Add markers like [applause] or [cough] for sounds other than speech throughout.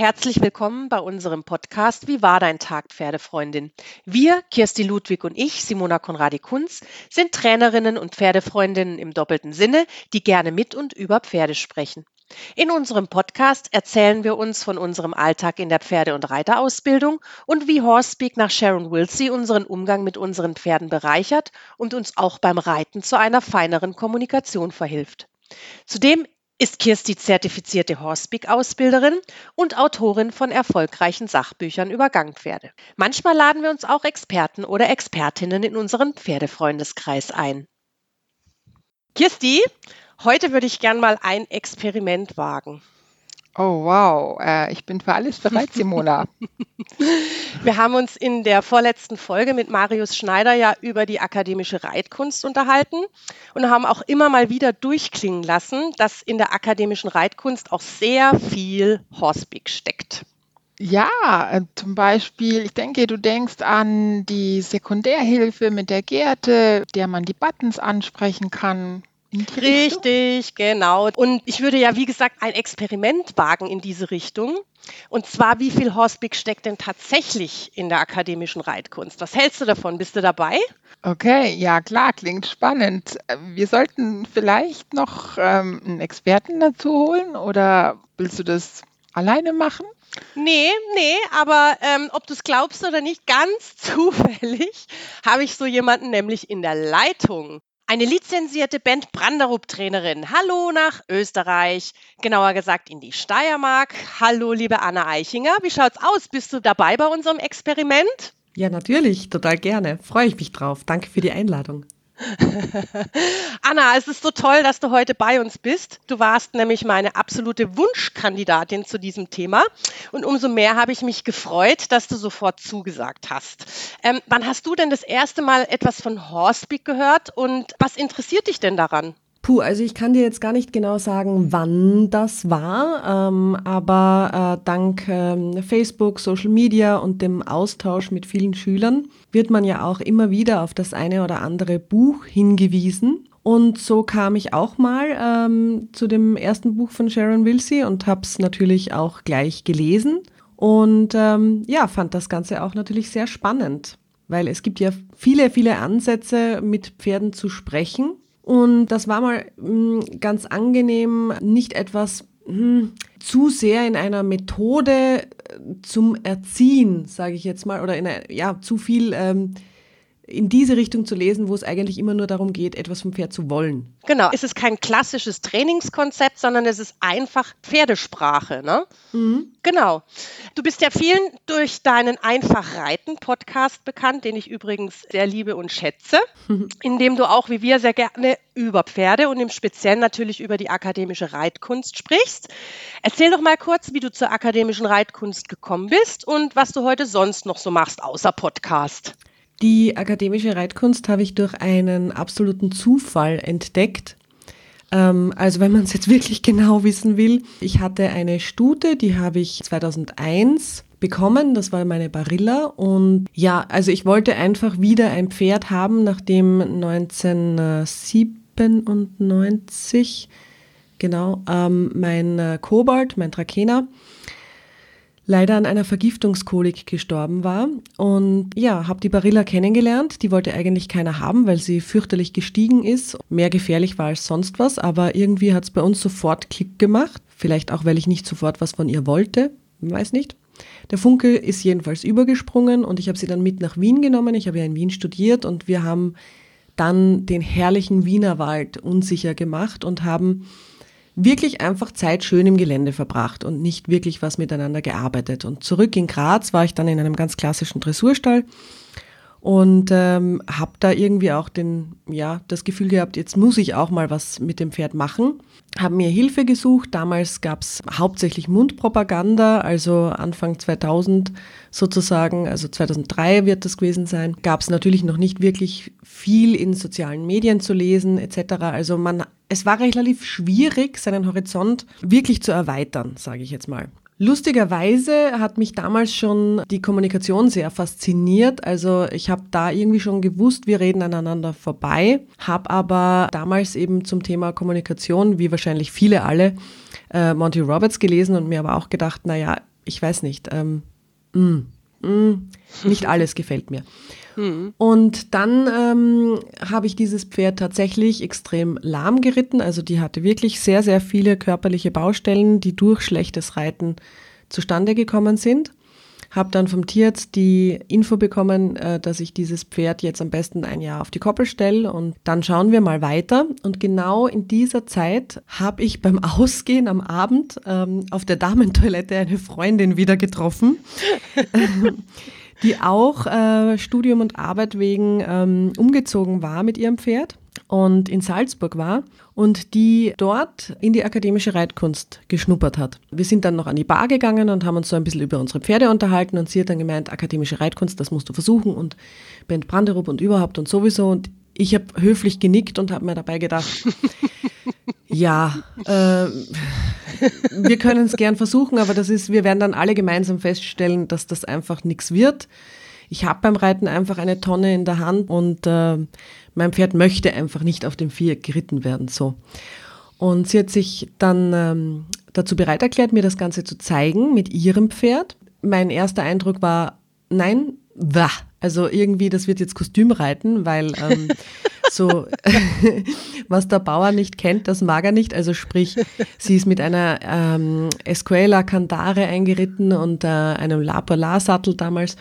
herzlich willkommen bei unserem Podcast Wie war dein Tag, Pferdefreundin? Wir, Kirsti Ludwig und ich, Simona Konradi-Kunz, sind Trainerinnen und Pferdefreundinnen im doppelten Sinne, die gerne mit und über Pferde sprechen. In unserem Podcast erzählen wir uns von unserem Alltag in der Pferde- und Reiterausbildung und wie Horsepeak nach Sharon Wilsey unseren Umgang mit unseren Pferden bereichert und uns auch beim Reiten zu einer feineren Kommunikation verhilft. Zudem ist Kirsti zertifizierte Horsepeak-Ausbilderin und Autorin von erfolgreichen Sachbüchern über Gangpferde. Manchmal laden wir uns auch Experten oder Expertinnen in unseren Pferdefreundeskreis ein. Kirsti, Heute würde ich gern mal ein Experiment wagen. Oh, wow. Äh, ich bin für alles bereit, Simona. [laughs] Wir haben uns in der vorletzten Folge mit Marius Schneider ja über die akademische Reitkunst unterhalten und haben auch immer mal wieder durchklingen lassen, dass in der akademischen Reitkunst auch sehr viel Horsepeak steckt. Ja, äh, zum Beispiel, ich denke, du denkst an die Sekundärhilfe mit der Gerte, der man die Buttons ansprechen kann. Richtig, genau. Und ich würde ja, wie gesagt, ein Experiment wagen in diese Richtung. Und zwar, wie viel Horseback steckt denn tatsächlich in der akademischen Reitkunst? Was hältst du davon? Bist du dabei? Okay, ja klar, klingt spannend. Wir sollten vielleicht noch ähm, einen Experten dazu holen oder willst du das alleine machen? Nee, nee, aber ähm, ob du es glaubst oder nicht, ganz [laughs] zufällig habe ich so jemanden nämlich in der Leitung. Eine lizenzierte Band Branderup-Trainerin. Hallo nach Österreich, genauer gesagt in die Steiermark. Hallo, liebe Anna Eichinger. Wie schaut's aus? Bist du dabei bei unserem Experiment? Ja, natürlich, total gerne. Freue ich mich drauf. Danke für die Einladung. [laughs] Anna, es ist so toll, dass du heute bei uns bist. Du warst nämlich meine absolute Wunschkandidatin zu diesem Thema. Und umso mehr habe ich mich gefreut, dass du sofort zugesagt hast. Ähm, wann hast du denn das erste Mal etwas von Horsepeak gehört und was interessiert dich denn daran? Puh, also ich kann dir jetzt gar nicht genau sagen, wann das war, ähm, aber äh, dank ähm, Facebook, Social Media und dem Austausch mit vielen Schülern wird man ja auch immer wieder auf das eine oder andere Buch hingewiesen. Und so kam ich auch mal ähm, zu dem ersten Buch von Sharon Wilsey und habe es natürlich auch gleich gelesen. Und ähm, ja, fand das Ganze auch natürlich sehr spannend, weil es gibt ja viele, viele Ansätze, mit Pferden zu sprechen. Und das war mal hm, ganz angenehm, nicht etwas hm, zu sehr in einer Methode äh, zum Erziehen, sage ich jetzt mal, oder in einer, ja, zu viel ähm, in diese Richtung zu lesen, wo es eigentlich immer nur darum geht, etwas vom Pferd zu wollen. Genau, es ist kein klassisches Trainingskonzept, sondern es ist einfach Pferdesprache. Ne? Mhm. Genau. Du bist ja vielen durch deinen Einfach Reiten Podcast bekannt, den ich übrigens sehr liebe und schätze, mhm. [laughs] in dem du auch wie wir sehr gerne über Pferde und im Speziellen natürlich über die akademische Reitkunst sprichst. Erzähl doch mal kurz, wie du zur akademischen Reitkunst gekommen bist und was du heute sonst noch so machst außer Podcast. Die akademische Reitkunst habe ich durch einen absoluten Zufall entdeckt. Ähm, also wenn man es jetzt wirklich genau wissen will, ich hatte eine Stute, die habe ich 2001 bekommen, das war meine Barilla und ja, also ich wollte einfach wieder ein Pferd haben, nachdem 1997 genau ähm, mein äh, Kobold, mein Trakehner, leider an einer Vergiftungskolik gestorben war. Und ja, habe die Barilla kennengelernt. Die wollte eigentlich keiner haben, weil sie fürchterlich gestiegen ist, mehr gefährlich war als sonst was. Aber irgendwie hat es bei uns sofort Klick gemacht. Vielleicht auch, weil ich nicht sofort was von ihr wollte. Weiß nicht. Der Funke ist jedenfalls übergesprungen und ich habe sie dann mit nach Wien genommen. Ich habe ja in Wien studiert und wir haben dann den herrlichen Wienerwald unsicher gemacht und haben wirklich einfach Zeit schön im Gelände verbracht und nicht wirklich was miteinander gearbeitet. Und zurück in Graz war ich dann in einem ganz klassischen Dressurstall und ähm, habe da irgendwie auch den, ja, das Gefühl gehabt, jetzt muss ich auch mal was mit dem Pferd machen. Habe mir Hilfe gesucht. Damals gab es hauptsächlich Mundpropaganda, also Anfang 2000 sozusagen, also 2003 wird das gewesen sein. Gab es natürlich noch nicht wirklich viel in sozialen Medien zu lesen etc. Also man, es war relativ schwierig, seinen Horizont wirklich zu erweitern, sage ich jetzt mal. Lustigerweise hat mich damals schon die Kommunikation sehr fasziniert. Also ich habe da irgendwie schon gewusst, wir reden aneinander vorbei, habe aber damals eben zum Thema Kommunikation, wie wahrscheinlich viele alle, äh, Monty Roberts gelesen und mir aber auch gedacht, naja, ich weiß nicht, ähm, mh, mh, nicht [laughs] alles gefällt mir. Und dann ähm, habe ich dieses Pferd tatsächlich extrem lahm geritten. Also die hatte wirklich sehr, sehr viele körperliche Baustellen, die durch schlechtes Reiten zustande gekommen sind. Habe dann vom Tierarzt die Info bekommen, äh, dass ich dieses Pferd jetzt am besten ein Jahr auf die Koppel stelle und dann schauen wir mal weiter. Und genau in dieser Zeit habe ich beim [laughs] Ausgehen am Abend ähm, auf der Damentoilette eine Freundin wieder getroffen. [laughs] die auch äh, Studium und Arbeit wegen ähm, umgezogen war mit ihrem Pferd und in Salzburg war und die dort in die akademische Reitkunst geschnuppert hat. Wir sind dann noch an die Bar gegangen und haben uns so ein bisschen über unsere Pferde unterhalten und sie hat dann gemeint, akademische Reitkunst, das musst du versuchen und Bent Branderup und überhaupt und sowieso und ich habe höflich genickt und habe mir dabei gedacht, [laughs] ja, äh, wir können es gern versuchen, aber das ist, wir werden dann alle gemeinsam feststellen, dass das einfach nichts wird. Ich habe beim Reiten einfach eine Tonne in der Hand und äh, mein Pferd möchte einfach nicht auf dem Viereck geritten werden. So. Und sie hat sich dann ähm, dazu bereit erklärt, mir das Ganze zu zeigen mit ihrem Pferd. Mein erster Eindruck war, nein, wah. Also irgendwie, das wird jetzt Kostümreiten, weil ähm, [laughs] so, [laughs] was der Bauer nicht kennt, das mag er nicht. Also sprich, sie ist mit einer ähm, Escuela Cantare eingeritten und äh, einem La Polar-Sattel damals.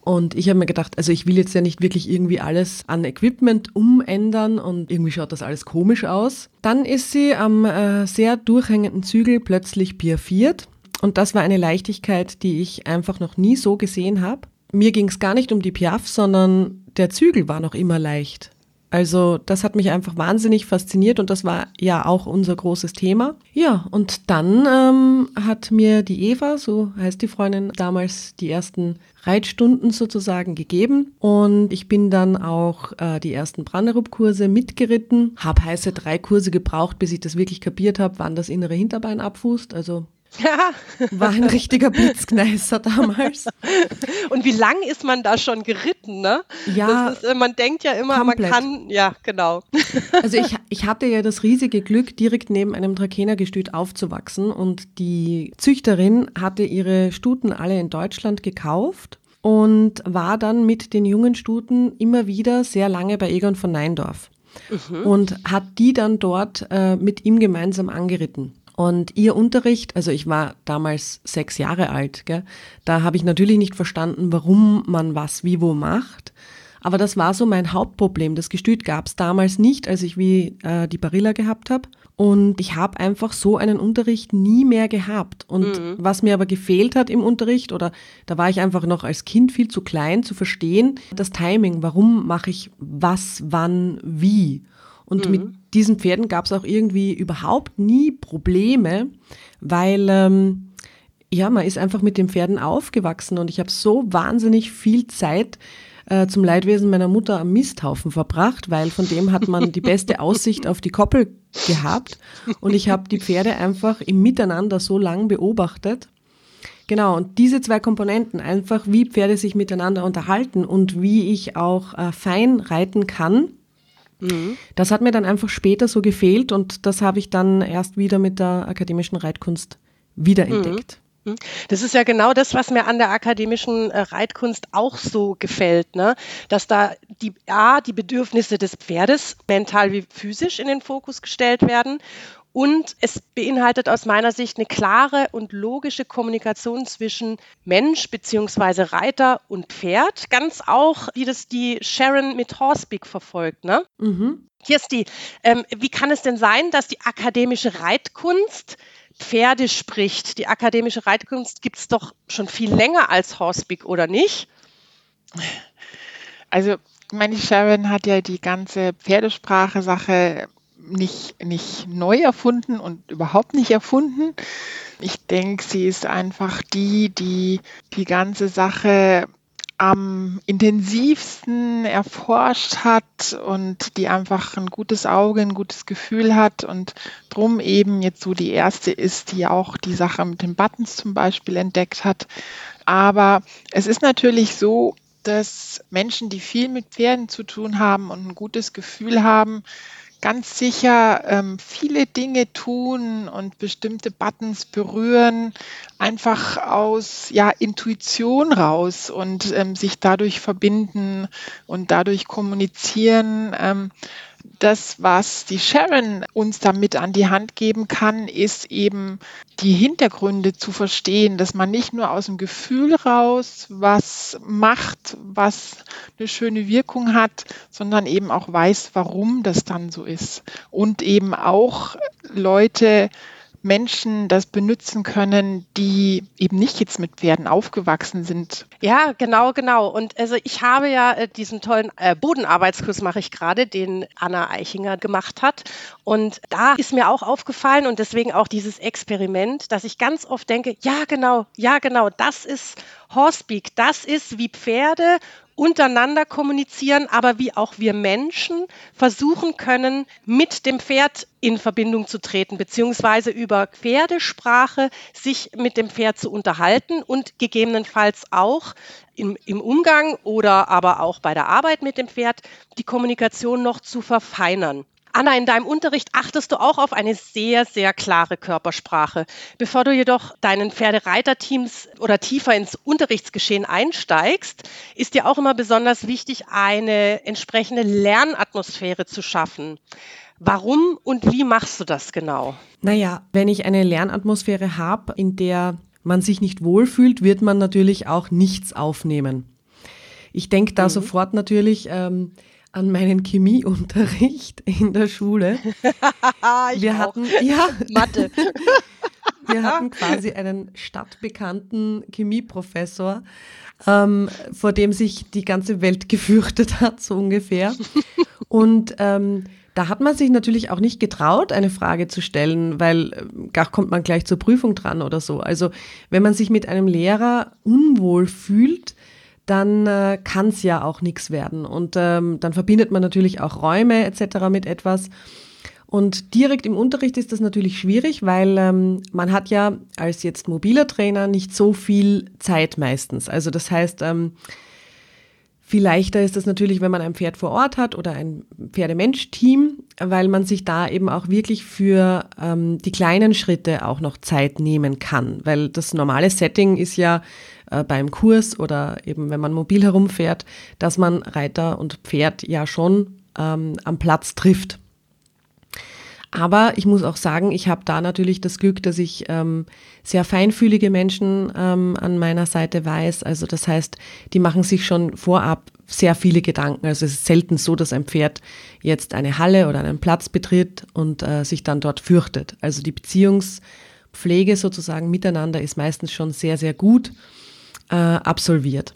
Und ich habe mir gedacht, also ich will jetzt ja nicht wirklich irgendwie alles an Equipment umändern und irgendwie schaut das alles komisch aus. Dann ist sie am äh, sehr durchhängenden Zügel plötzlich piafiert. Und das war eine Leichtigkeit, die ich einfach noch nie so gesehen habe. Mir ging es gar nicht um die Piaf, sondern der Zügel war noch immer leicht. Also das hat mich einfach wahnsinnig fasziniert und das war ja auch unser großes Thema. Ja, und dann ähm, hat mir die Eva, so heißt die Freundin, damals die ersten Reitstunden sozusagen gegeben und ich bin dann auch äh, die ersten Branderup-Kurse mitgeritten, habe heiße drei Kurse gebraucht, bis ich das wirklich kapiert habe, wann das innere Hinterbein abfußt, also ja. War ein richtiger Blitzkneißer damals. [laughs] Und wie lang ist man da schon geritten, ne? Ja. Ist, äh, man denkt ja immer, komplett. man kann, ja, genau. [laughs] Also ich, ich hatte ja das riesige Glück, direkt neben einem Trakenergestüt aufzuwachsen und die Züchterin hatte ihre Stuten alle in Deutschland gekauft und war dann mit den jungen Stuten immer wieder sehr lange bei Egon von Neindorf mhm. und hat die dann dort äh, mit ihm gemeinsam angeritten. Und ihr Unterricht, also ich war damals sechs Jahre alt, gell, da habe ich natürlich nicht verstanden, warum man was wie wo macht. Aber das war so mein Hauptproblem. Das Gestüt gab es damals nicht, als ich wie äh, die Barilla gehabt habe. Und ich habe einfach so einen Unterricht nie mehr gehabt. Und mhm. was mir aber gefehlt hat im Unterricht, oder da war ich einfach noch als Kind viel zu klein zu verstehen, das Timing. Warum mache ich was, wann, wie? Und mhm. mit diesen Pferden gab es auch irgendwie überhaupt nie Probleme, weil ähm, ja, man ist einfach mit den Pferden aufgewachsen und ich habe so wahnsinnig viel Zeit äh, zum Leidwesen meiner Mutter am Misthaufen verbracht, weil von dem hat man die beste [laughs] Aussicht auf die Koppel gehabt und ich habe die Pferde einfach im Miteinander so lang beobachtet. Genau, und diese zwei Komponenten, einfach wie Pferde sich miteinander unterhalten und wie ich auch äh, fein reiten kann, Mhm. Das hat mir dann einfach später so gefehlt und das habe ich dann erst wieder mit der akademischen Reitkunst wiederentdeckt. Mhm. mhm. Das ist ja genau das, was mir an der akademischen äh, Reitkunst auch so gefällt, ne? dass da die, A, die Bedürfnisse des Pferdes mental wie physisch in den Fokus gestellt werden und es beinhaltet aus meiner Sicht eine klare und logische Kommunikation zwischen Mensch bzw. Reiter und Pferd. Ganz auch, wie das die Sharon mit Horsebeak verfolgt. Ne? Mhm. Kirsti, ähm, wie kann es denn sein, dass die akademische Reitkunst Pferde spricht? Die akademische Reitkunst gibt es doch schon viel länger als Horsebeak, oder nicht? Also meine Sharon hat ja die ganze Pferdesprache-Sache nicht, nicht neu erfunden und überhaupt nicht erfunden. Ich denke, sie ist einfach die, die die ganze Sache am intensivsten erforscht hat und die einfach ein gutes Auge, ein gutes Gefühl hat und drum eben jetzt so die erste ist, die auch die Sache mit den Buttons zum Beispiel entdeckt hat. Aber es ist natürlich so, dass Menschen, die viel mit Pferden zu tun haben und ein gutes Gefühl haben, ganz sicher ähm, viele Dinge tun und bestimmte Buttons berühren, einfach aus ja, Intuition raus und ähm, sich dadurch verbinden und dadurch kommunizieren. Ähm, das, was die Sharon uns damit an die Hand geben kann, ist eben die Hintergründe zu verstehen, dass man nicht nur aus dem Gefühl raus was macht, was eine schöne Wirkung hat, sondern eben auch weiß, warum das dann so ist. Und eben auch Leute Menschen das benutzen können, die eben nicht jetzt mit Pferden aufgewachsen sind. Ja, genau, genau. Und also ich habe ja äh, diesen tollen äh, Bodenarbeitskurs mache ich gerade, den Anna Eichinger gemacht hat. Und da ist mir auch aufgefallen und deswegen auch dieses Experiment, dass ich ganz oft denke, ja, genau, ja, genau, das ist Horsepeak, das ist wie Pferde untereinander kommunizieren, aber wie auch wir Menschen versuchen können, mit dem Pferd in Verbindung zu treten, beziehungsweise über Pferdesprache sich mit dem Pferd zu unterhalten und gegebenenfalls auch im, im Umgang oder aber auch bei der Arbeit mit dem Pferd die Kommunikation noch zu verfeinern. Anna, in deinem Unterricht achtest du auch auf eine sehr, sehr klare Körpersprache. Bevor du jedoch deinen Pferdereiterteams oder tiefer ins Unterrichtsgeschehen einsteigst, ist dir auch immer besonders wichtig, eine entsprechende Lernatmosphäre zu schaffen. Warum und wie machst du das genau? Naja, wenn ich eine Lernatmosphäre habe, in der man sich nicht wohlfühlt, wird man natürlich auch nichts aufnehmen. Ich denke da mhm. sofort natürlich ähm, an meinen Chemieunterricht in der Schule. [laughs] wir hatten ja Mathe. [laughs] wir hatten quasi einen stadtbekannten Chemieprofessor, ähm, vor dem sich die ganze Welt gefürchtet hat, so ungefähr. Und ähm, da hat man sich natürlich auch nicht getraut, eine Frage zu stellen, weil äh, gar kommt man gleich zur Prüfung dran oder so. Also wenn man sich mit einem Lehrer unwohl fühlt, dann äh, kann es ja auch nichts werden. Und ähm, dann verbindet man natürlich auch Räume etc. mit etwas. Und direkt im Unterricht ist das natürlich schwierig, weil ähm, man hat ja als jetzt mobiler Trainer nicht so viel Zeit meistens. Also das heißt, ähm, viel leichter ist das natürlich, wenn man ein Pferd vor Ort hat oder ein Pferdemensch-Team, weil man sich da eben auch wirklich für ähm, die kleinen Schritte auch noch Zeit nehmen kann. Weil das normale Setting ist ja äh, beim Kurs oder eben wenn man mobil herumfährt, dass man Reiter und Pferd ja schon ähm, am Platz trifft. Aber ich muss auch sagen, ich habe da natürlich das Glück, dass ich ähm, sehr feinfühlige Menschen ähm, an meiner Seite weiß. Also das heißt, die machen sich schon vorab sehr viele Gedanken. Also es ist selten so, dass ein Pferd jetzt eine Halle oder einen Platz betritt und äh, sich dann dort fürchtet. Also die Beziehungspflege sozusagen miteinander ist meistens schon sehr, sehr gut äh, absolviert.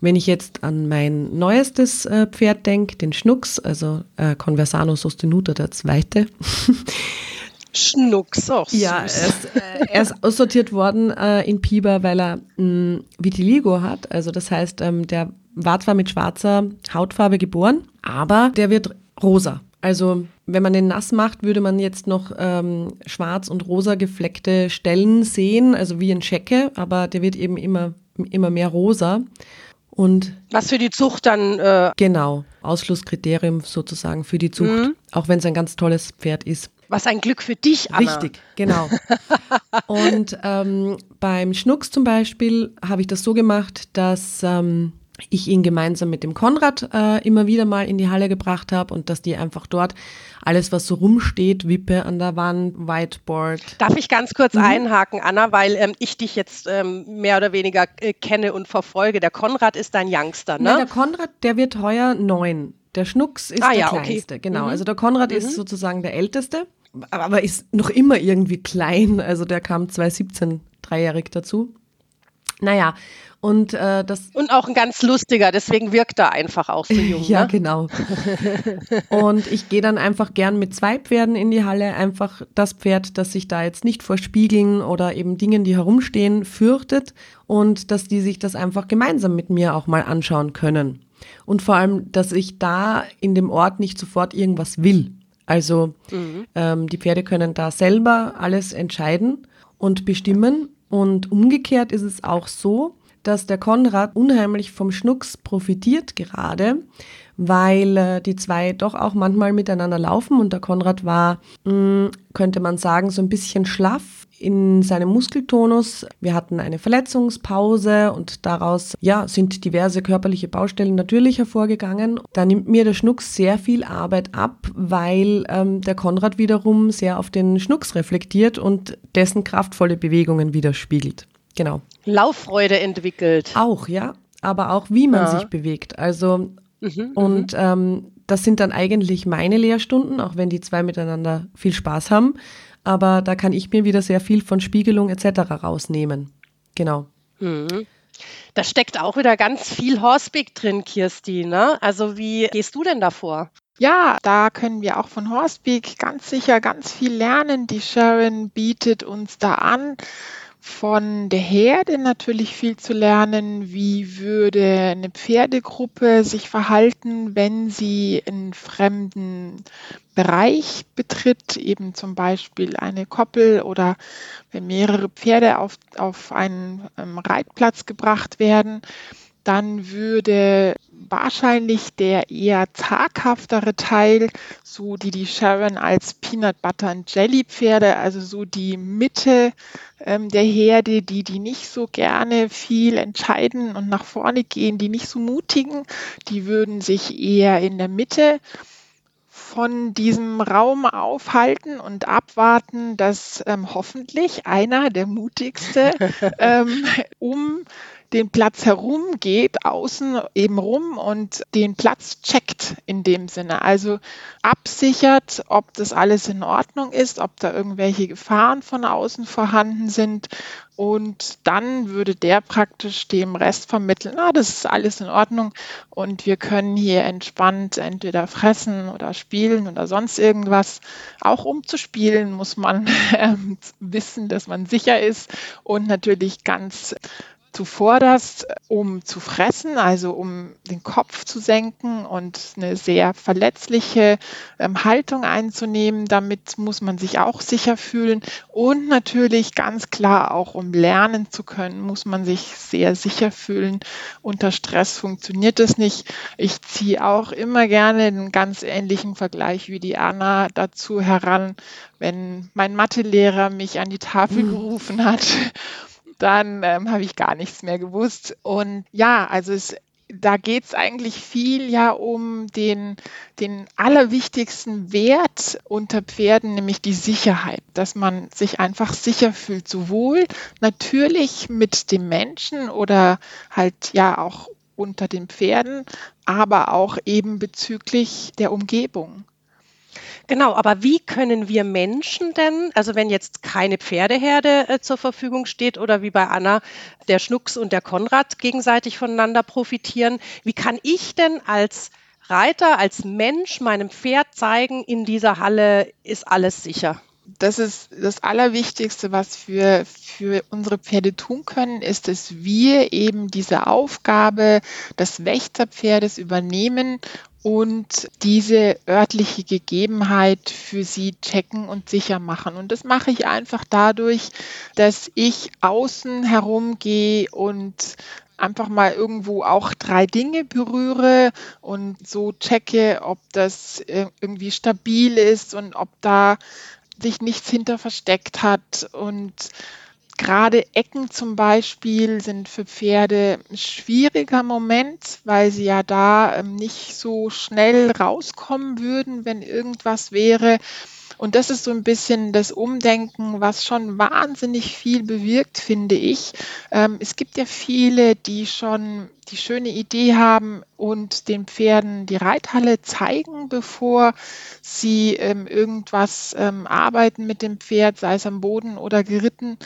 Wenn ich jetzt an mein neuestes äh, Pferd denke, den Schnucks, also äh, Conversano Sostenuta der zweite. [laughs] Schnucks, auch süß. Ja, er ist, äh, er ist aussortiert worden äh, in Piber, weil er mh, Vitiligo hat. Also das heißt, ähm, der war zwar mit schwarzer Hautfarbe geboren, aber der wird rosa. Also wenn man den nass macht, würde man jetzt noch ähm, schwarz und rosa gefleckte Stellen sehen, also wie ein Schecke, aber der wird eben immer immer mehr rosa. Und Was für die Zucht dann. Äh genau, Ausschlusskriterium sozusagen für die Zucht, mhm. auch wenn es ein ganz tolles Pferd ist. Was ein Glück für dich, Anna. Richtig, genau. [laughs] und ähm, beim Schnucks zum Beispiel habe ich das so gemacht, dass ähm, ich ihn gemeinsam mit dem Konrad äh, immer wieder mal in die Halle gebracht habe und dass die einfach dort alles, was so rumsteht, Wippe an der Wand, Whiteboard. Darf ich ganz kurz mhm. einhaken, Anna, weil ähm, ich dich jetzt ähm, mehr oder weniger äh, kenne und verfolge. Der Konrad ist dein Youngster, ne? Nein, der Konrad, der wird heuer neun. Der Schnucks ist ah, der ja, kleinste, okay. genau. Mhm. Also der Konrad mhm. ist sozusagen der älteste, aber ist noch immer irgendwie klein. Also der kam 2017 dreijährig dazu. Naja, und äh, das. Und auch ein ganz lustiger, deswegen wirkt er einfach auch so [laughs] jung. ja, ne? genau. [laughs] und ich gehe dann einfach gern mit zwei Pferden in die Halle. Einfach das Pferd, das sich da jetzt nicht vor Spiegeln oder eben Dingen, die herumstehen, fürchtet und dass die sich das einfach gemeinsam mit mir auch mal anschauen können. Und vor allem, dass ich da in dem Ort nicht sofort irgendwas will. Also mhm. ähm, die Pferde können da selber alles entscheiden und bestimmen. Und umgekehrt ist es auch so, dass der Konrad unheimlich vom Schnucks profitiert gerade, weil äh, die zwei doch auch manchmal miteinander laufen und der Konrad war, mh, mm, könnte man sagen, so ein bisschen schlaff in seinem Muskeltonus. Wir hatten eine Verletzungspause und daraus ja, sind diverse körperliche Baustellen natürlich hervorgegangen. Da nimmt mir der Schnucks sehr viel Arbeit ab, weil ähm, der Konrad wiederum sehr auf den Schnucks reflektiert und dessen kraftvolle Bewegungen widerspiegelt. Genau. Lauffreude entwickelt. Auch, ja. Aber auch wie man ja. sich bewegt. Also mhm, und mhm. ähm, das sind dann eigentlich meine Lehrstunden, auch wenn die zwei miteinander viel Spaß haben aber da kann ich mir wieder sehr viel von Spiegelung etc. rausnehmen. Genau. Mhm. Da steckt auch wieder ganz viel Horseback drin, Kirsti. Ne? Also wie gehst du denn davor? Ja, da können wir auch von Horseback ganz sicher ganz viel lernen. Die Sharon bietet uns da an von der Herde natürlich viel zu lernen. Wie würde eine Pferdegruppe sich verhalten, wenn sie einen fremden Bereich betritt, eben zum Beispiel eine Koppel oder wenn mehrere Pferde auf, auf einen ähm, Reitplatz gebracht werden? Dann würde wahrscheinlich der eher zaghaftere Teil, so die die Sharon als Peanut Butter and Jelly Pferde, also so die Mitte ähm, der Herde, die die nicht so gerne viel entscheiden und nach vorne gehen, die nicht so mutigen, die würden sich eher in der Mitte von diesem Raum aufhalten und abwarten, dass ähm, hoffentlich einer, der mutigste, [laughs] ähm, um den Platz herum geht, außen eben rum und den Platz checkt in dem Sinne. Also absichert, ob das alles in Ordnung ist, ob da irgendwelche Gefahren von außen vorhanden sind. Und dann würde der praktisch dem Rest vermitteln, ah, das ist alles in Ordnung und wir können hier entspannt entweder fressen oder spielen oder sonst irgendwas. Auch um zu spielen muss man [laughs] äh, wissen, dass man sicher ist und natürlich ganz zuvorderst, um zu fressen, also um den Kopf zu senken und eine sehr verletzliche ähm, Haltung einzunehmen. Damit muss man sich auch sicher fühlen. Und natürlich ganz klar auch, um lernen zu können, muss man sich sehr sicher fühlen. Unter Stress funktioniert es nicht. Ich ziehe auch immer gerne einen ganz ähnlichen Vergleich wie die Anna dazu heran, wenn mein Mathelehrer mich an die Tafel hm. gerufen hat dann ähm, habe ich gar nichts mehr gewusst. Und ja, also es, da geht es eigentlich viel ja um den, den allerwichtigsten Wert unter Pferden, nämlich die Sicherheit, dass man sich einfach sicher fühlt, sowohl natürlich mit dem Menschen oder halt ja auch unter den Pferden, aber auch eben bezüglich der Umgebung. Genau, aber wie können wir Menschen denn, also wenn jetzt keine Pferdeherde äh, zur Verfügung steht oder wie bei Anna der Schnucks und der Konrad gegenseitig voneinander profitieren, wie kann ich denn als Reiter, als Mensch meinem Pferd zeigen, in dieser Halle ist alles sicher? das ist das Allerwichtigste, was wir für unsere Pferde tun können, ist, dass wir eben diese Aufgabe des Wächterpferdes übernehmen und diese örtliche Gegebenheit für sie checken und sicher machen. Und das mache ich einfach dadurch, dass ich außen herumgehe und einfach mal irgendwo auch drei Dinge berühre und so checke, ob das irgendwie stabil ist und ob da sich nichts hinter versteckt hat und Gerade Ecken zum Beispiel sind für Pferde ein schwieriger Moment, weil sie ja da ähm, nicht so schnell rauskommen würden, wenn irgendwas wäre. Und das ist so ein bisschen das Umdenken, was schon wahnsinnig viel bewirkt, finde ich. Ähm, es gibt ja viele, die schon die schöne Idee haben und den Pferden die Reithalle zeigen, bevor sie ähm, irgendwas ähm, arbeiten mit dem Pferd, sei es am Boden oder geritten.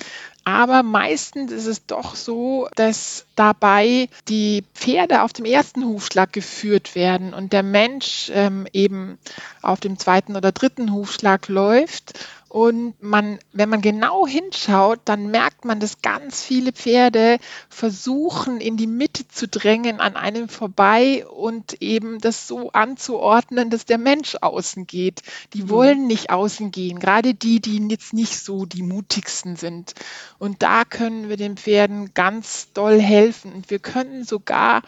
Aber meistens ist es doch so, dass dabei die Pferde auf dem ersten Hufschlag geführt werden und der Mensch ähm, eben auf dem zweiten oder dritten Hufschlag läuft Und man, wenn man genau hinschaut, dann merkt man, dass ganz viele Pferde versuchen, in die Mitte zu drängen an einem vorbei und eben das so anzuordnen, dass der Mensch außen geht. Die mhm. wollen nicht außen gehen, gerade die, die jetzt nicht so die mutigsten sind. Und da können wir den Pferden ganz doll helfen. Und wir können sogar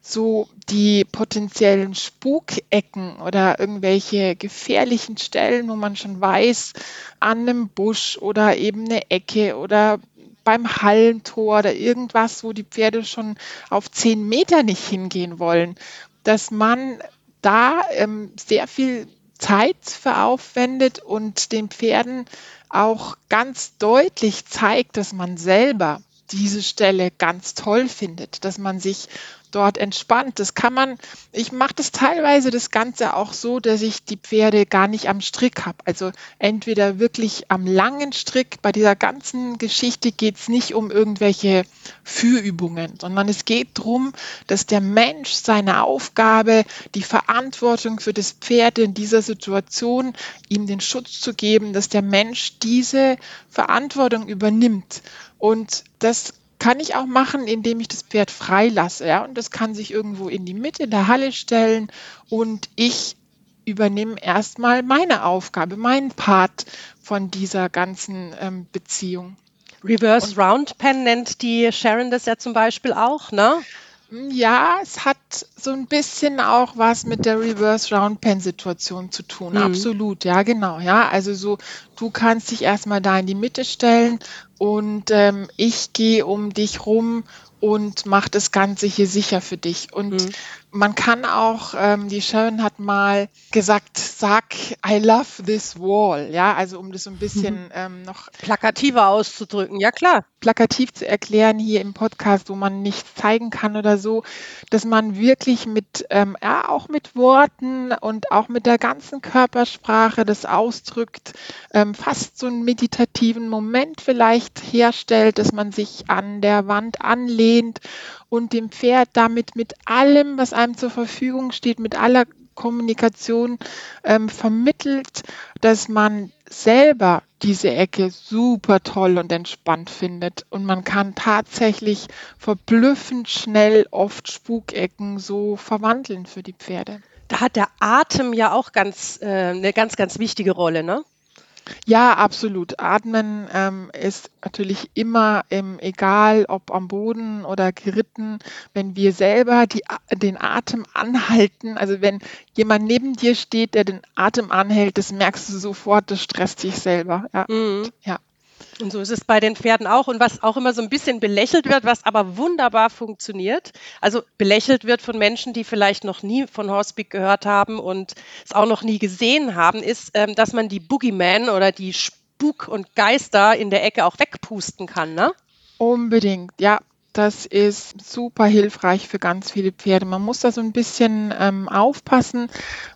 so die potenziellen Spukecken oder irgendwelche gefährlichen Stellen, wo man schon weiß, an einem Busch oder eben eine Ecke oder beim Hallentor oder irgendwas, wo die Pferde schon auf zehn Meter nicht hingehen wollen, dass man da ähm, sehr viel Zeit für aufwendet und den Pferden auch ganz deutlich zeigt, dass man selber diese Stelle ganz toll findet, dass man sich dort entspannt. Das kann man, ich mache das teilweise das Ganze auch so, dass ich die Pferde gar nicht am Strick habe. Also entweder wirklich am langen Strick. Bei dieser ganzen Geschichte geht es nicht um irgendwelche Führübungen, sondern es geht darum, dass der Mensch seine Aufgabe, die Verantwortung für das Pferd in dieser Situation, ihm den Schutz zu geben, dass der Mensch diese Verantwortung übernimmt. Und das kann ich auch machen, indem ich das Pferd freilasse. Ja? Und das kann sich irgendwo in die Mitte der Halle stellen und ich übernehme erstmal meine Aufgabe, meinen Part von dieser ganzen ähm, Beziehung. Reverse und, Round Pen nennt die Sharon das ja zum Beispiel auch, ne? Ja, es hat so ein bisschen auch was mit der Reverse Round Pen Situation zu tun. Mhm. Absolut, ja, genau. Ja, also so, du kannst dich erstmal da in die Mitte stellen und ähm, ich gehe um dich rum und mache das Ganze hier sicher für dich. Und mhm man kann auch, ähm, die Sharon hat mal gesagt, sag I love this wall, ja, also um das so ein bisschen mhm. ähm, noch plakativer auszudrücken, ja klar. Plakativ zu erklären hier im Podcast, wo man nichts zeigen kann oder so, dass man wirklich mit, ähm, ja, auch mit Worten und auch mit der ganzen Körpersprache das ausdrückt, ähm, fast so einen meditativen Moment vielleicht herstellt, dass man sich an der Wand anlehnt und dem Pferd damit mit allem, was einem zur Verfügung steht, mit aller Kommunikation ähm, vermittelt, dass man selber diese Ecke super toll und entspannt findet. Und man kann tatsächlich verblüffend schnell oft Spukecken so verwandeln für die Pferde. Da hat der Atem ja auch ganz, äh, eine ganz, ganz wichtige Rolle, ne? Ja, absolut. Atmen ähm, ist natürlich immer, ähm, egal ob am Boden oder geritten, wenn wir selber die, den Atem anhalten, also wenn jemand neben dir steht, der den Atem anhält, das merkst du sofort, das stresst dich selber. Ja. Mhm. ja. Und so ist es bei den Pferden auch. Und was auch immer so ein bisschen belächelt wird, was aber wunderbar funktioniert, also belächelt wird von Menschen, die vielleicht noch nie von Horsepeak gehört haben und es auch noch nie gesehen haben, ist, ähm, dass man die Boogeyman oder die Spuk und Geister in der Ecke auch wegpusten kann, ne? Unbedingt, ja. Das ist super hilfreich für ganz viele Pferde. Man muss da so ein bisschen ähm, aufpassen,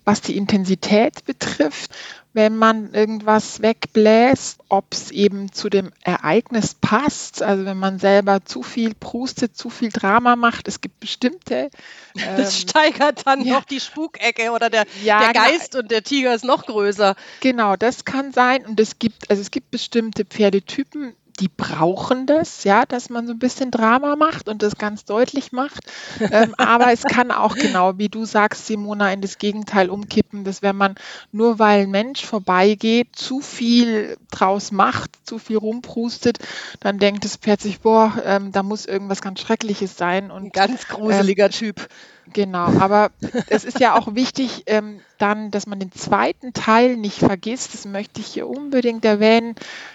was die Intensität betrifft wenn man irgendwas wegbläst, ob es eben zu dem Ereignis passt. Also wenn man selber zu viel prustet, zu viel Drama macht. Es gibt bestimmte. [laughs] Ähm, das steigert dann ja. noch die Spukecke oder der, ja, der Geist und der Tiger ist noch größer. Genau, das kann sein. Und es gibt, also es gibt bestimmte Pferdetypen, die brauchen das, ja, dass man so ein bisschen Drama macht und das ganz deutlich macht. Ähm, aber es kann auch genau, wie du sagst, Simona, in das Gegenteil umkippen, dass wenn man nur weil ein Mensch vorbeigeht, zu viel draus macht, zu viel rumprustet, dann denkt Pferd sich, boah, ähm, da muss irgendwas ganz Schreckliches sein. Und, ein ganz gruseliger ähm, Typ. Genau, aber es ist ja auch wichtig, ähm, dann, dass man den zweiten Teil nicht vergisst. Das möchte ich hier unbedingt erwähnen,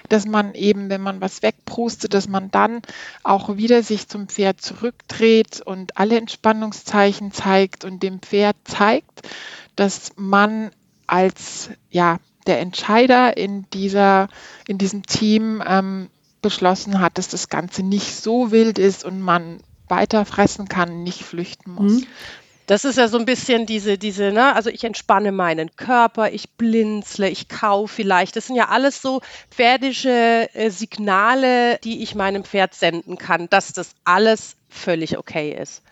dass man eben, wenn man was wegprustet, dass man dann auch wieder sich zum Pferd zurückdreht und alle Entspannungszeichen zeigt und dem Pferd zeigt, dass man als ja der Entscheider in dieser in diesem Team ähm, beschlossen hat, dass das Ganze nicht so wild ist und man weiter fressen kann, nicht flüchten muss. Mhm. Das ist ja so ein bisschen diese, diese, ne, also ich entspanne meinen Körper, ich blinzle, ich kau vielleicht. Das sind ja alles so pferdische äh, Signale, die ich meinem Pferd senden kann, dass das alles völlig okay ist.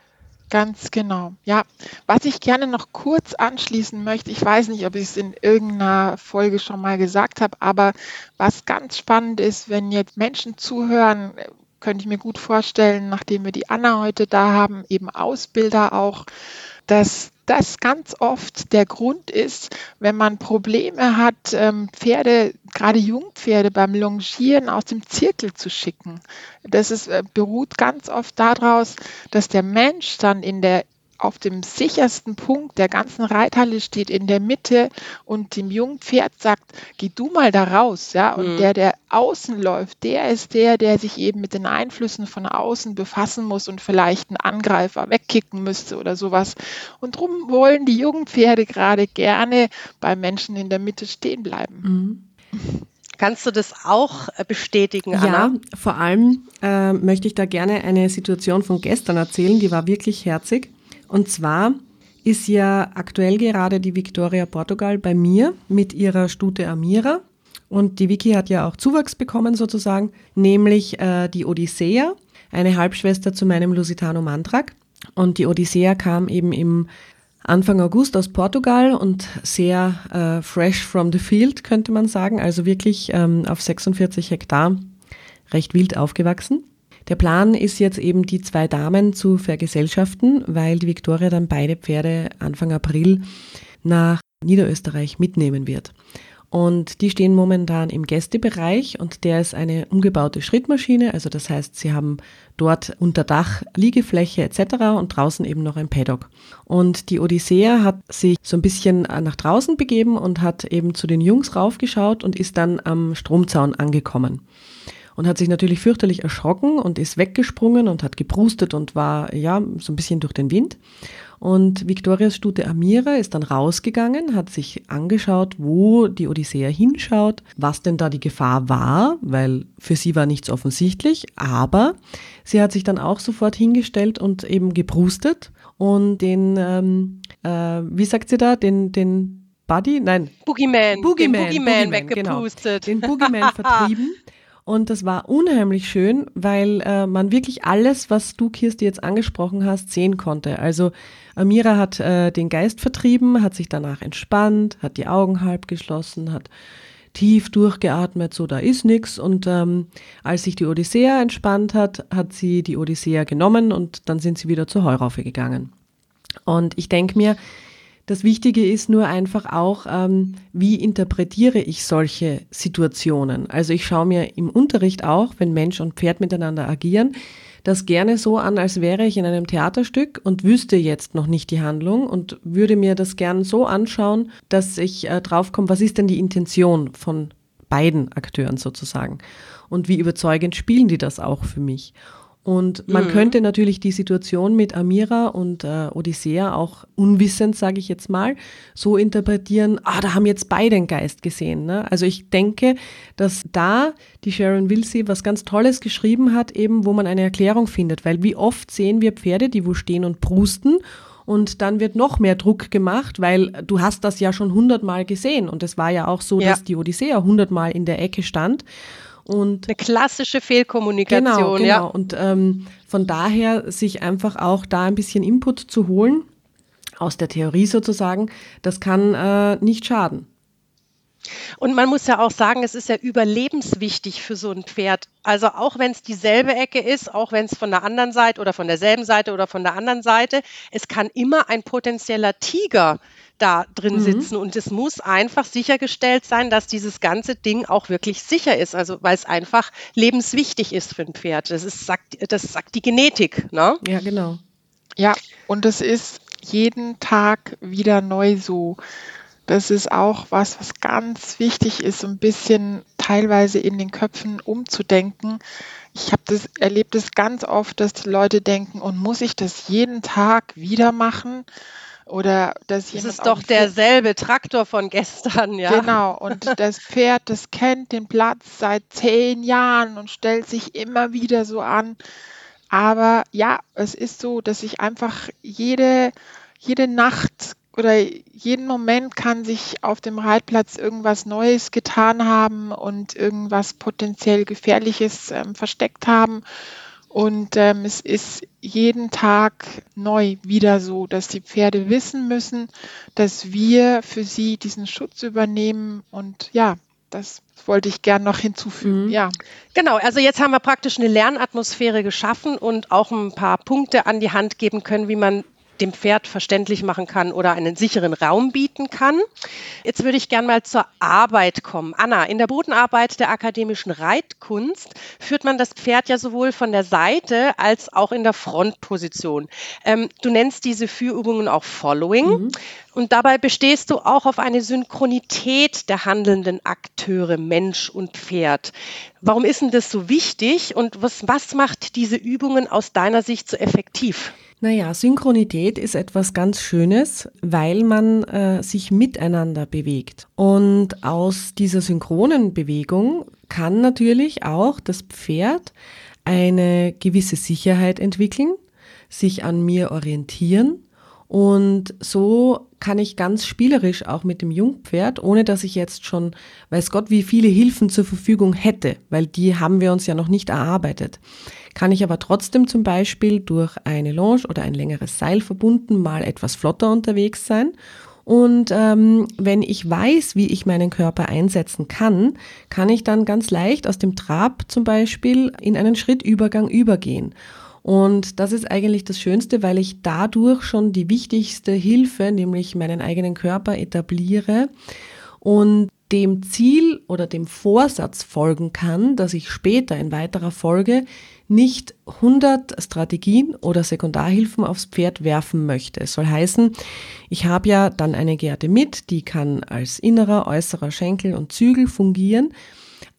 Ganz genau. Ja, was ich gerne noch kurz anschließen möchte, ich weiß nicht, ob ich es in irgendeiner Folge schon mal gesagt habe, aber was ganz spannend ist, wenn jetzt Menschen zuhören, könnte ich mir gut vorstellen, nachdem wir die Anna heute da haben, eben Ausbilder auch, dass das ganz oft der Grund ist, wenn man Probleme hat, ähm, Pferde, gerade Jungpferde beim Longieren aus dem Zirkel zu schicken. Das ist, äh, beruht ganz oft daraus, dass der Mensch dann in der auf dem sichersten Punkt der ganzen Reithalle steht, in der Mitte und dem jungen Pferd sagt, geh du mal da raus, ja, und mhm. der, der außen läuft, der ist der, der sich eben mit den Einflüssen von außen befassen muss und vielleicht einen Angreifer wegkicken müsste oder sowas. Und darum wollen die jungen Pferde gerade gerne bei Menschen in der Mitte stehen bleiben. Mhm. Kannst du das auch äh, bestätigen, Anna? Ja, vor allem äh, möchte ich da gerne eine Situation von gestern erzählen, die war wirklich herzig. Und zwar ist ja aktuell gerade die Victoria Portugal bei mir mit ihrer Stute Amira. Und die Vicky hat ja auch Zuwachs bekommen sozusagen, nämlich äh, die Odyssea, eine Halbschwester zu meinem Lusitano Mantrak. Und die Odyssea kam eben im Anfang August aus Portugal und sehr äh, fresh from the field, könnte man sagen. Also wirklich ähm, auf 46 Hektar recht wild aufgewachsen. Der Plan ist jetzt eben, die zwei Damen zu vergesellschaften, weil die Viktoria dann beide Pferde Anfang April nach Niederösterreich mitnehmen wird. Und die stehen momentan im Gästebereich und der ist eine umgebaute Schrittmaschine. Also das heißt, sie haben dort unter Dach Liegefläche etc. und draußen eben noch ein Paddock. Und die Odyssea hat sich so ein bisschen nach draußen begeben und hat eben zu den Jungs raufgeschaut und ist dann am Stromzaun angekommen und hat sich natürlich fürchterlich erschrocken und ist weggesprungen und hat geprustet und war ja so ein bisschen durch den Wind. Und Victorias Stute Amira ist dann rausgegangen, hat sich angeschaut, wo die Odyssea hinschaut, was denn da die Gefahr war, weil für sie war nichts offensichtlich, aber sie hat sich dann auch sofort hingestellt und eben geprustet und den, ähm, äh, wie sagt sie da, den, den Buddy, nein. Boogeyman. Boogeyman, den Boogeyman, Boogeyman weggepustet. Genau, den Boogeyman [laughs] vertrieben. Und das war unheimlich schön, weil äh, man wirklich alles, was du, Kirsti, jetzt angesprochen hast, sehen konnte. Also Amira hat äh, den Geist vertrieben, hat sich danach entspannt, hat die Augen halb geschlossen, hat tief durchgeatmet, so da ist nix. Und ähm, als sich die Odyssea entspannt hat, hat sie die Odyssea genommen und dann sind sie wieder zur Heuraufe gegangen. Und ich denke mir, das Wichtige ist nur einfach auch, ähm, wie interpretiere ich solche Situationen. Also ich schaue mir im Unterricht auch, wenn Mensch und Pferd miteinander agieren, das gerne so an, als wäre ich in einem Theaterstück und wüsste jetzt noch nicht die Handlung und würde mir das gern so anschauen, dass ich äh, draufkomme, was ist denn die Intention von beiden Akteuren sozusagen und wie überzeugend spielen die das auch für mich. Und man mhm. könnte natürlich die Situation mit Amira und äh, Odyssea auch unwissend, sage ich jetzt mal, so interpretieren, ah, da haben jetzt beide einen Geist gesehen. Ne? Also ich denke, dass da die Sharon Wilsey was ganz Tolles geschrieben hat, eben wo man eine Erklärung findet. Weil wie oft sehen wir Pferde, die wo stehen und prusten und dann wird noch mehr Druck gemacht, weil du hast das ja schon hundertmal gesehen und es war ja auch so, ja. dass die Odyssea hundertmal in der Ecke stand und Eine klassische Fehlkommunikation, genau, genau. ja. Und ähm, von daher sich einfach auch da ein bisschen Input zu holen, aus der Theorie sozusagen, das kann äh, nicht schaden. Und man muss ja auch sagen, es ist ja überlebenswichtig für so ein Pferd. Also auch wenn es dieselbe Ecke ist, auch wenn es von der anderen Seite oder von derselben Seite oder von der anderen Seite, es kann immer ein potenzieller Tiger da drin mhm. sitzen. Und es muss einfach sichergestellt sein, dass dieses ganze Ding auch wirklich sicher ist. Also weil es einfach lebenswichtig ist für ein Pferd. Das, ist, sagt, das sagt die Genetik. Ne? Ja, genau. Ja, und es ist jeden Tag wieder neu so. Das ist auch was, was ganz wichtig ist, ein bisschen teilweise in den Köpfen umzudenken. Ich habe das erlebt es ganz oft, dass die Leute denken, und muss ich das jeden Tag wieder machen? Oder dass das ist doch derselbe Traktor von gestern, ja. Genau, und das Pferd, das kennt den Platz seit zehn Jahren und stellt sich immer wieder so an. Aber ja, es ist so, dass ich einfach jede, jede Nacht oder jeden Moment kann sich auf dem Reitplatz irgendwas Neues getan haben und irgendwas potenziell Gefährliches ähm, versteckt haben. Und ähm, es ist jeden Tag neu wieder so, dass die Pferde wissen müssen, dass wir für sie diesen Schutz übernehmen. Und ja, das wollte ich gern noch hinzufügen. Mhm. Ja. Genau, also jetzt haben wir praktisch eine Lernatmosphäre geschaffen und auch ein paar Punkte an die Hand geben können, wie man dem Pferd verständlich machen kann oder einen sicheren Raum bieten kann. Jetzt würde ich gerne mal zur Arbeit kommen. Anna, in der Bodenarbeit der akademischen Reitkunst führt man das Pferd ja sowohl von der Seite als auch in der Frontposition. Ähm, du nennst diese Führübungen auch Following. Mhm. Und dabei bestehst du auch auf eine Synchronität der handelnden Akteure Mensch und Pferd. Warum ist denn das so wichtig und was, was macht diese Übungen aus deiner Sicht so effektiv? Naja, Synchronität ist etwas ganz Schönes, weil man äh, sich miteinander bewegt. Und aus dieser synchronen Bewegung kann natürlich auch das Pferd eine gewisse Sicherheit entwickeln, sich an mir orientieren und so kann ich ganz spielerisch auch mit dem Jungpferd, ohne dass ich jetzt schon, weiß Gott, wie viele Hilfen zur Verfügung hätte, weil die haben wir uns ja noch nicht erarbeitet, kann ich aber trotzdem zum Beispiel durch eine Longe oder ein längeres Seil verbunden mal etwas flotter unterwegs sein. Und ähm, wenn ich weiß, wie ich meinen Körper einsetzen kann, kann ich dann ganz leicht aus dem Trab zum Beispiel in einen Schrittübergang übergehen. Und das ist eigentlich das Schönste, weil ich dadurch schon die wichtigste Hilfe, nämlich meinen eigenen Körper etabliere und dem Ziel oder dem Vorsatz folgen kann, dass ich später in weiterer Folge nicht 100 Strategien oder Sekundarhilfen aufs Pferd werfen möchte. Es soll heißen, ich habe ja dann eine Gerte mit, die kann als innerer, äußerer Schenkel und Zügel fungieren.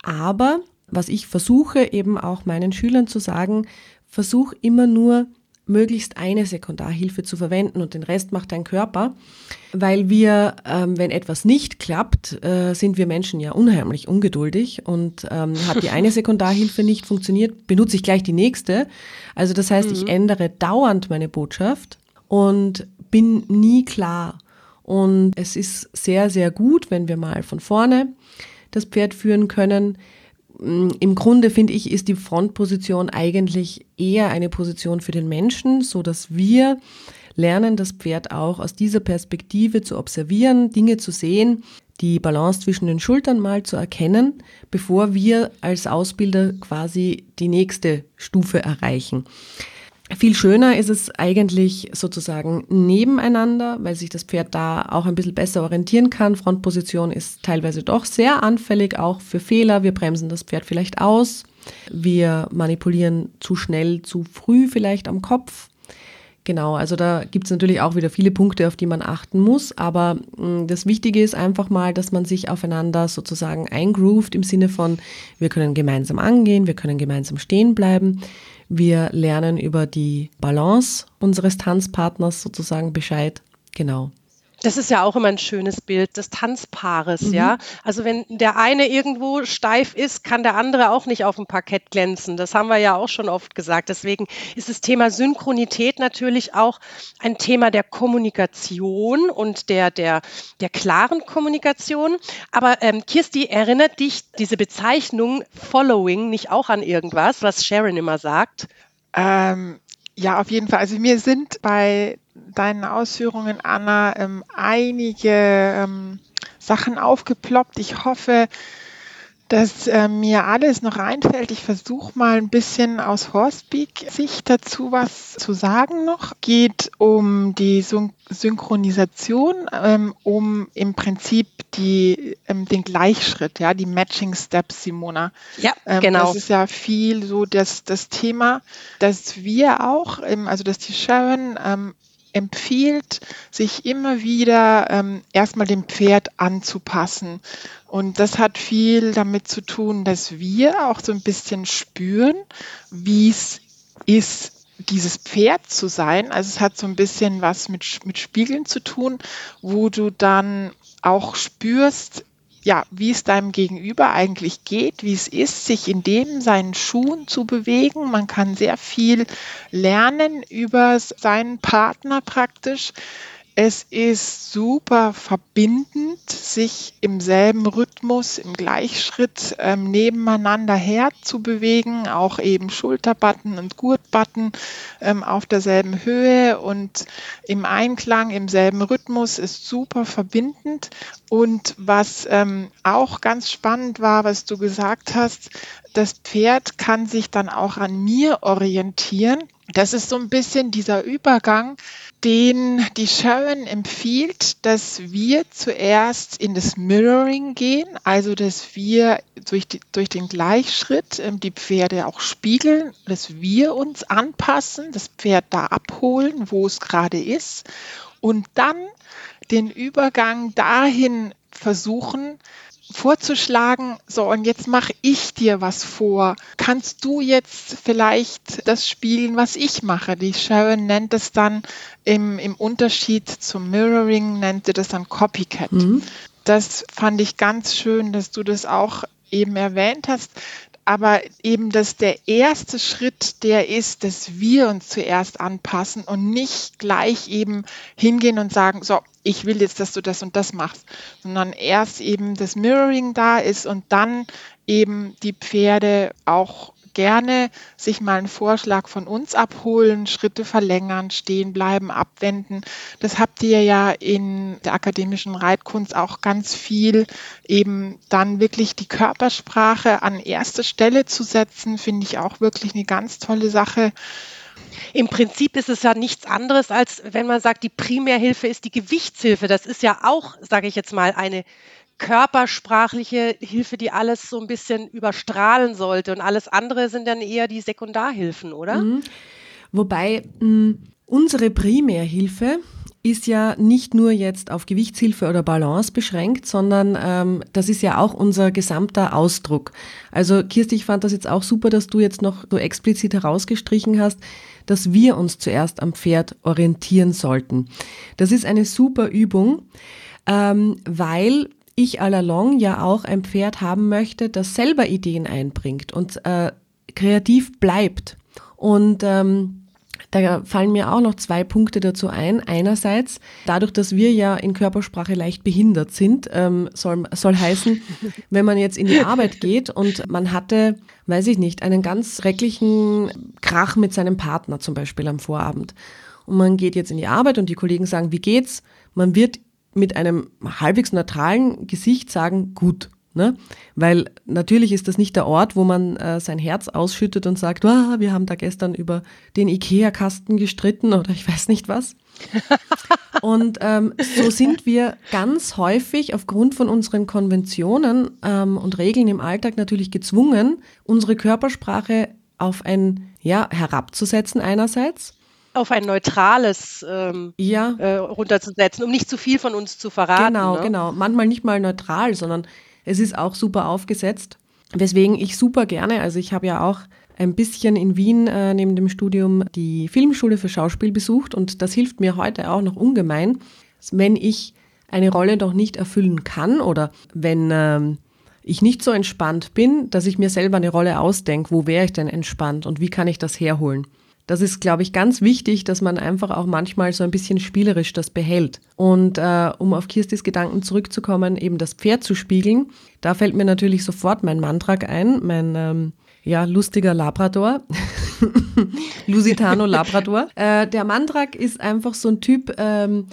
Aber was ich versuche eben auch meinen Schülern zu sagen, versuch immer nur möglichst eine Sekundarhilfe zu verwenden und den Rest macht dein Körper, weil wir, ähm, wenn etwas nicht klappt, äh, sind wir Menschen ja unheimlich ungeduldig und ähm, hat die eine [laughs] Sekundarhilfe nicht funktioniert, benutze ich gleich die nächste. Also das heißt, mhm. ich ändere dauernd meine Botschaft und bin nie klar. Und es ist sehr, sehr gut, wenn wir mal von vorne das Pferd führen können. Mm, Im Grunde finde ich, ist die Frontposition eigentlich eher eine Position für den Menschen, so dass wir lernen, das Pferd auch aus dieser Perspektive zu observieren, Dinge zu sehen, die Balance zwischen den Schultern mal zu erkennen, bevor wir als Ausbilder quasi die nächste Stufe erreichen. Viel schöner ist es eigentlich sozusagen nebeneinander, weil sich das Pferd da auch ein bisschen besser orientieren kann. Frontposition ist teilweise doch sehr anfällig, auch für Fehler. Wir bremsen das Pferd vielleicht aus. Wir manipulieren zu schnell, zu früh vielleicht am Kopf. Genau, also da gibt es natürlich auch wieder viele Punkte, auf die man achten muss. Aber mm, das Wichtige ist einfach mal, dass man sich aufeinander sozusagen eingroovt im Sinne von, wir können gemeinsam angehen, wir können gemeinsam stehen bleiben. Wir lernen über die Balance unseres Tanzpartners sozusagen Bescheid. Genau. Das ist ja auch immer ein schönes Bild des Tanzpaares, mhm. ja. Also wenn der eine irgendwo steif ist, kann der andere auch nicht auf dem Parkett glänzen. Das haben wir ja auch schon oft gesagt. Deswegen ist das Thema Synchronität natürlich auch ein Thema der Kommunikation und der, der, der klaren Kommunikation. Aber ähm, Kirsti, erinnert dich diese Bezeichnung Following nicht auch an irgendwas, was Sharon immer sagt? Ähm, ja, auf jeden Fall. Also mir sind bei deinen Ausführungen, Anna, ähm, einige ähm, Sachen aufgeploppt. Ich hoffe, dass äh, mir alles noch einfällt. Ich versuche mal ein bisschen aus Horstbeak-Sicht dazu was zu sagen noch. Geht um die Syn Synchronisation, ähm, um im Prinzip die, ähm, den Gleichschritt, ja, die Matching Steps, Simona. Ja, ähm, genau. Das ist ja viel so das, das Thema, dass wir auch, also dass die Sharon ähm, empfiehlt, sich immer wieder ähm, erstmal dem Pferd anzupassen. Und das hat viel damit zu tun, dass wir auch so ein bisschen spüren, wie es ist, dieses Pferd zu sein. Also es hat so ein bisschen was mit, mit Spiegeln zu tun, wo du dann auch spürst, ja, wie es deinem Gegenüber eigentlich geht, wie es ist, sich in dem seinen Schuhen zu bewegen. Man kann sehr viel lernen über seinen Partner praktisch. Es ist super verbindend, sich im selben Rhythmus, im Gleichschritt ähm, nebeneinander herzubewegen, auch eben Schulterbutton und Gurtbutton ähm, auf derselben Höhe und im Einklang, im selben Rhythmus ist super verbindend. Und was ähm, auch ganz spannend war, was du gesagt hast, das Pferd kann sich dann auch an mir orientieren. Das ist so ein bisschen dieser Übergang den die Sharon empfiehlt, dass wir zuerst in das Mirroring gehen, also dass wir durch, die, durch den Gleichschritt ähm, die Pferde auch spiegeln, dass wir uns anpassen, das Pferd da abholen, wo es gerade ist und dann den Übergang dahin versuchen, vorzuschlagen, so und jetzt mache ich dir was vor. Kannst du jetzt vielleicht das spielen, was ich mache? Die Sharon nennt es dann im, im Unterschied zum Mirroring, nennt sie das dann Copycat. Mhm. Das fand ich ganz schön, dass du das auch eben erwähnt hast, aber eben, dass der erste Schritt der ist, dass wir uns zuerst anpassen und nicht gleich eben hingehen und sagen, so, ich will jetzt, dass du das und das machst, sondern erst eben das Mirroring da ist und dann eben die Pferde auch gerne sich mal einen Vorschlag von uns abholen, Schritte verlängern, stehen bleiben, abwenden. Das habt ihr ja in der akademischen Reitkunst auch ganz viel, eben dann wirklich die Körpersprache an erste Stelle zu setzen, finde ich auch wirklich eine ganz tolle Sache. Im Prinzip ist es ja nichts anderes, als wenn man sagt, die Primärhilfe ist die Gewichtshilfe. Das ist ja auch, sage ich jetzt mal, eine körpersprachliche Hilfe, die alles so ein bisschen überstrahlen sollte. Und alles andere sind dann eher die Sekundarhilfen, oder? Mhm. Wobei mh, unsere Primärhilfe ist ja nicht nur jetzt auf Gewichtshilfe oder Balance beschränkt, sondern ähm, das ist ja auch unser gesamter Ausdruck. Also Kirsti, ich fand das jetzt auch super, dass du jetzt noch so explizit herausgestrichen hast, dass wir uns zuerst am Pferd orientieren sollten. Das ist eine super Übung, ähm, weil ich allalong ja auch ein Pferd haben möchte, das selber Ideen einbringt und äh, kreativ bleibt. Und ähm, da fallen mir auch noch zwei Punkte dazu ein. Einerseits, dadurch, dass wir ja in Körpersprache leicht behindert sind, ähm, soll, soll heißen, [laughs] wenn man jetzt in die Arbeit geht und man hatte, weiß ich nicht, einen ganz schrecklichen Krach mit seinem Partner zum Beispiel am Vorabend. Und man geht jetzt in die Arbeit und die Kollegen sagen, wie geht's? Man wird mit einem halbwegs neutralen Gesicht sagen, gut. Ne? Weil natürlich ist das nicht der Ort, wo man äh, sein Herz ausschüttet und sagt, ah, wir haben da gestern über den IKEA-Kasten gestritten oder ich weiß nicht was. [laughs] und ähm, so sind wir ganz häufig aufgrund von unseren Konventionen ähm, und Regeln im Alltag natürlich gezwungen, unsere Körpersprache auf ein ja herabzusetzen einerseits auf ein neutrales ähm, ja. äh, runterzusetzen, um nicht zu viel von uns zu verraten. Genau, ne? genau. Manchmal nicht mal neutral, sondern es ist auch super aufgesetzt. Weswegen ich super gerne, also ich habe ja auch ein bisschen in Wien äh, neben dem Studium die Filmschule für Schauspiel besucht und das hilft mir heute auch noch ungemein, wenn ich eine Rolle noch nicht erfüllen kann oder wenn ähm, ich nicht so entspannt bin, dass ich mir selber eine Rolle ausdenke, wo wäre ich denn entspannt und wie kann ich das herholen. Das ist, glaube ich, ganz wichtig, dass man einfach auch manchmal so ein bisschen spielerisch das behält. Und äh, um auf Kirstis Gedanken zurückzukommen, eben das Pferd zu spiegeln, da fällt mir natürlich sofort mein Mantrak ein, mein ähm, ja, lustiger Labrador. [laughs] Lusitano Labrador. Äh, der Mantrak ist einfach so ein Typ, ähm,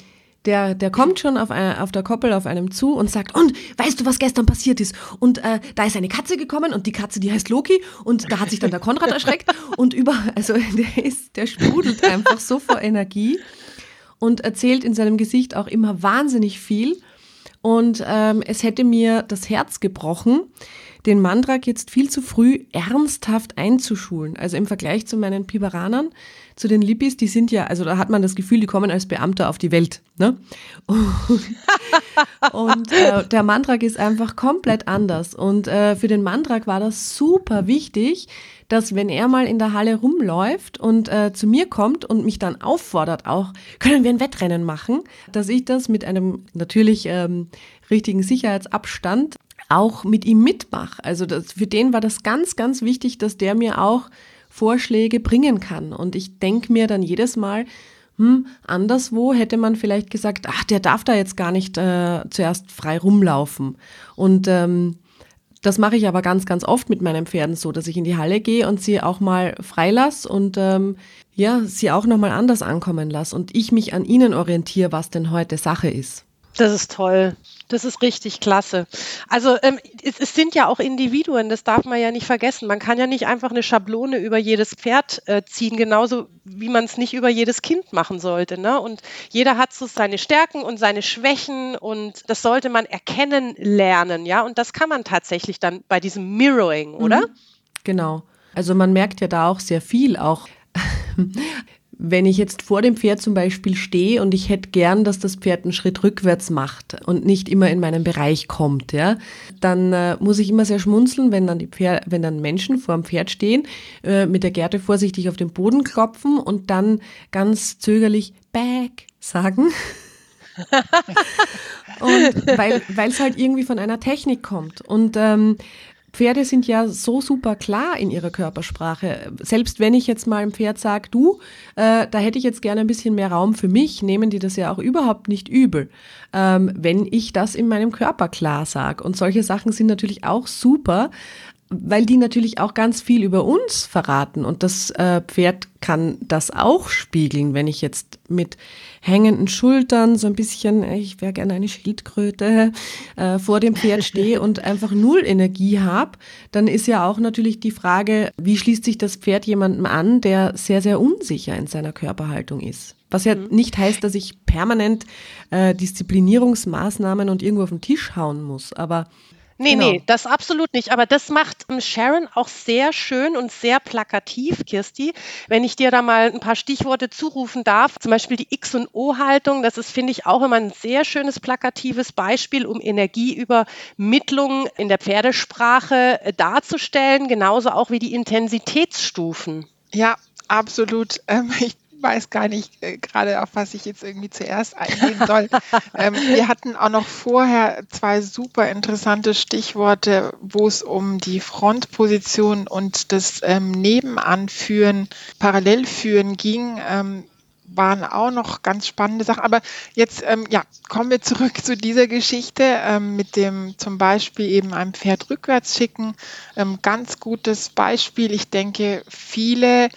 der, der kommt schon auf, eine, auf der Koppel auf einem zu und sagt, und weißt du, was gestern passiert ist? Und äh, da ist eine Katze gekommen und die Katze, die heißt Loki und da hat sich dann der Konrad [laughs] erschreckt und über, also [laughs] der ist, der sprudelt einfach so vor Energie und erzählt in seinem Gesicht auch immer wahnsinnig viel. Und ähm, es hätte mir das Herz gebrochen, den Mandrak jetzt viel zu früh ernsthaft einzuschulen. Also im Vergleich zu meinen Piberanern, zu den Lippis, die sind ja, also da hat man das Gefühl, die kommen als Beamter auf die Welt. Ne? Und, [laughs] äh, der Mandrak ist einfach komplett anders. Und äh, für den Mandrak war das super wichtig, dass wenn er mal in der Halle rumläuft und äh, zu mir kommt und mich dann auffordert, auch können wir ein Wettrennen machen, dass ich das mit einem natürlich ähm, richtigen Sicherheitsabstand auch mit ihm mitmache. Also das, für den war das ganz, ganz wichtig, dass der mir auch Vorschläge bringen kann. Und ich denke mir dann jedes Mal, hm, anderswo hätte man vielleicht gesagt, ach, der darf da jetzt gar nicht äh, zuerst frei rumlaufen. Und ähm, das mache ich aber ganz, ganz oft mit meinen Pferden so, dass ich in die Halle gehe und sie auch mal freilasse und ähm, ja, sie auch nochmal anders ankommen lasse und ich mich an ihnen orientiere, was denn heute Sache ist. Das ist toll. Das ist richtig klasse. Also ähm, es, es, sind ja auch Individuen, das darf man ja nicht vergessen. Man kann ja nicht einfach eine Schablone über jedes Pferd äh, ziehen, genauso wie man es nicht über jedes Kind machen sollte. Ne? Und jeder hat so seine Stärken und seine Schwächen und das sollte man erkennen lernen, ja. Und das kann man tatsächlich dann bei diesem Mirroring, oder? Mhm. Genau. Also man merkt ja da auch sehr viel, auch [laughs] wenn ich jetzt vor dem Pferd zum Beispiel stehe und ich hätte gern, dass das Pferd einen Schritt rückwärts macht und nicht immer in meinen Bereich kommt, ja, dann äh, muss ich immer sehr schmunzeln, wenn dann die Pferd, wenn dann Menschen vor dem Pferd stehen, äh, mit der Gerte vorsichtig auf den Boden klopfen und dann ganz zögerlich Back sagen. [laughs] und weil es halt irgendwie von einer Technik kommt. Und ähm, Pferde sind ja so super klar in ihrer Körpersprache. Selbst wenn ich jetzt mal einem Pferd sage, du, äh, da hätte ich jetzt gerne ein bisschen mehr Raum für mich, nehmen die das ja auch überhaupt nicht übel, ähm, wenn ich das in meinem Körper klar sage. Und solche Sachen sind natürlich auch super, weil die natürlich auch ganz viel über uns verraten. Und das äh, Pferd kann das auch spiegeln, wenn ich jetzt mit hängenden Schultern so ein bisschen, ich wäre gerne eine Schildkröte, äh, vor dem Pferd stehe und einfach null Energie habe, dann ist ja auch natürlich die Frage, wie schließt sich das Pferd jemandem an, der sehr, sehr unsicher in seiner Körperhaltung ist. Was ja mhm. nicht heißt, dass ich permanent äh, Disziplinierungsmaßnahmen und irgendwo auf den Tisch hauen muss, aber Nee, genau. nee, das absolut nicht. Aber das macht ähm, Sharon auch sehr schön und sehr plakativ, Kirsti. Wenn ich dir da mal ein paar Stichworte zurufen darf, zum Beispiel die X- und O-Haltung, das ist, finde ich, auch immer ein sehr schönes plakatives Beispiel, um Energieübermittlung in der Pferdesprache äh, darzustellen, genauso auch wie die Intensitätsstufen. Ja, absolut. Ähm, ich weiß gar nicht äh, gerade, auf was ich jetzt irgendwie zuerst eingehen soll. [laughs] ähm, wir hatten auch noch vorher zwei super interessante Stichworte, wo es um die Frontposition und das ähm, Nebenanführen, Parallelführen ging. Ähm, waren auch noch ganz spannende Sachen. Aber jetzt ähm, ja, kommen wir zurück zu dieser Geschichte ähm, mit dem zum Beispiel eben einem Pferd rückwärts schicken. Ähm, ganz gutes Beispiel. Ich denke, viele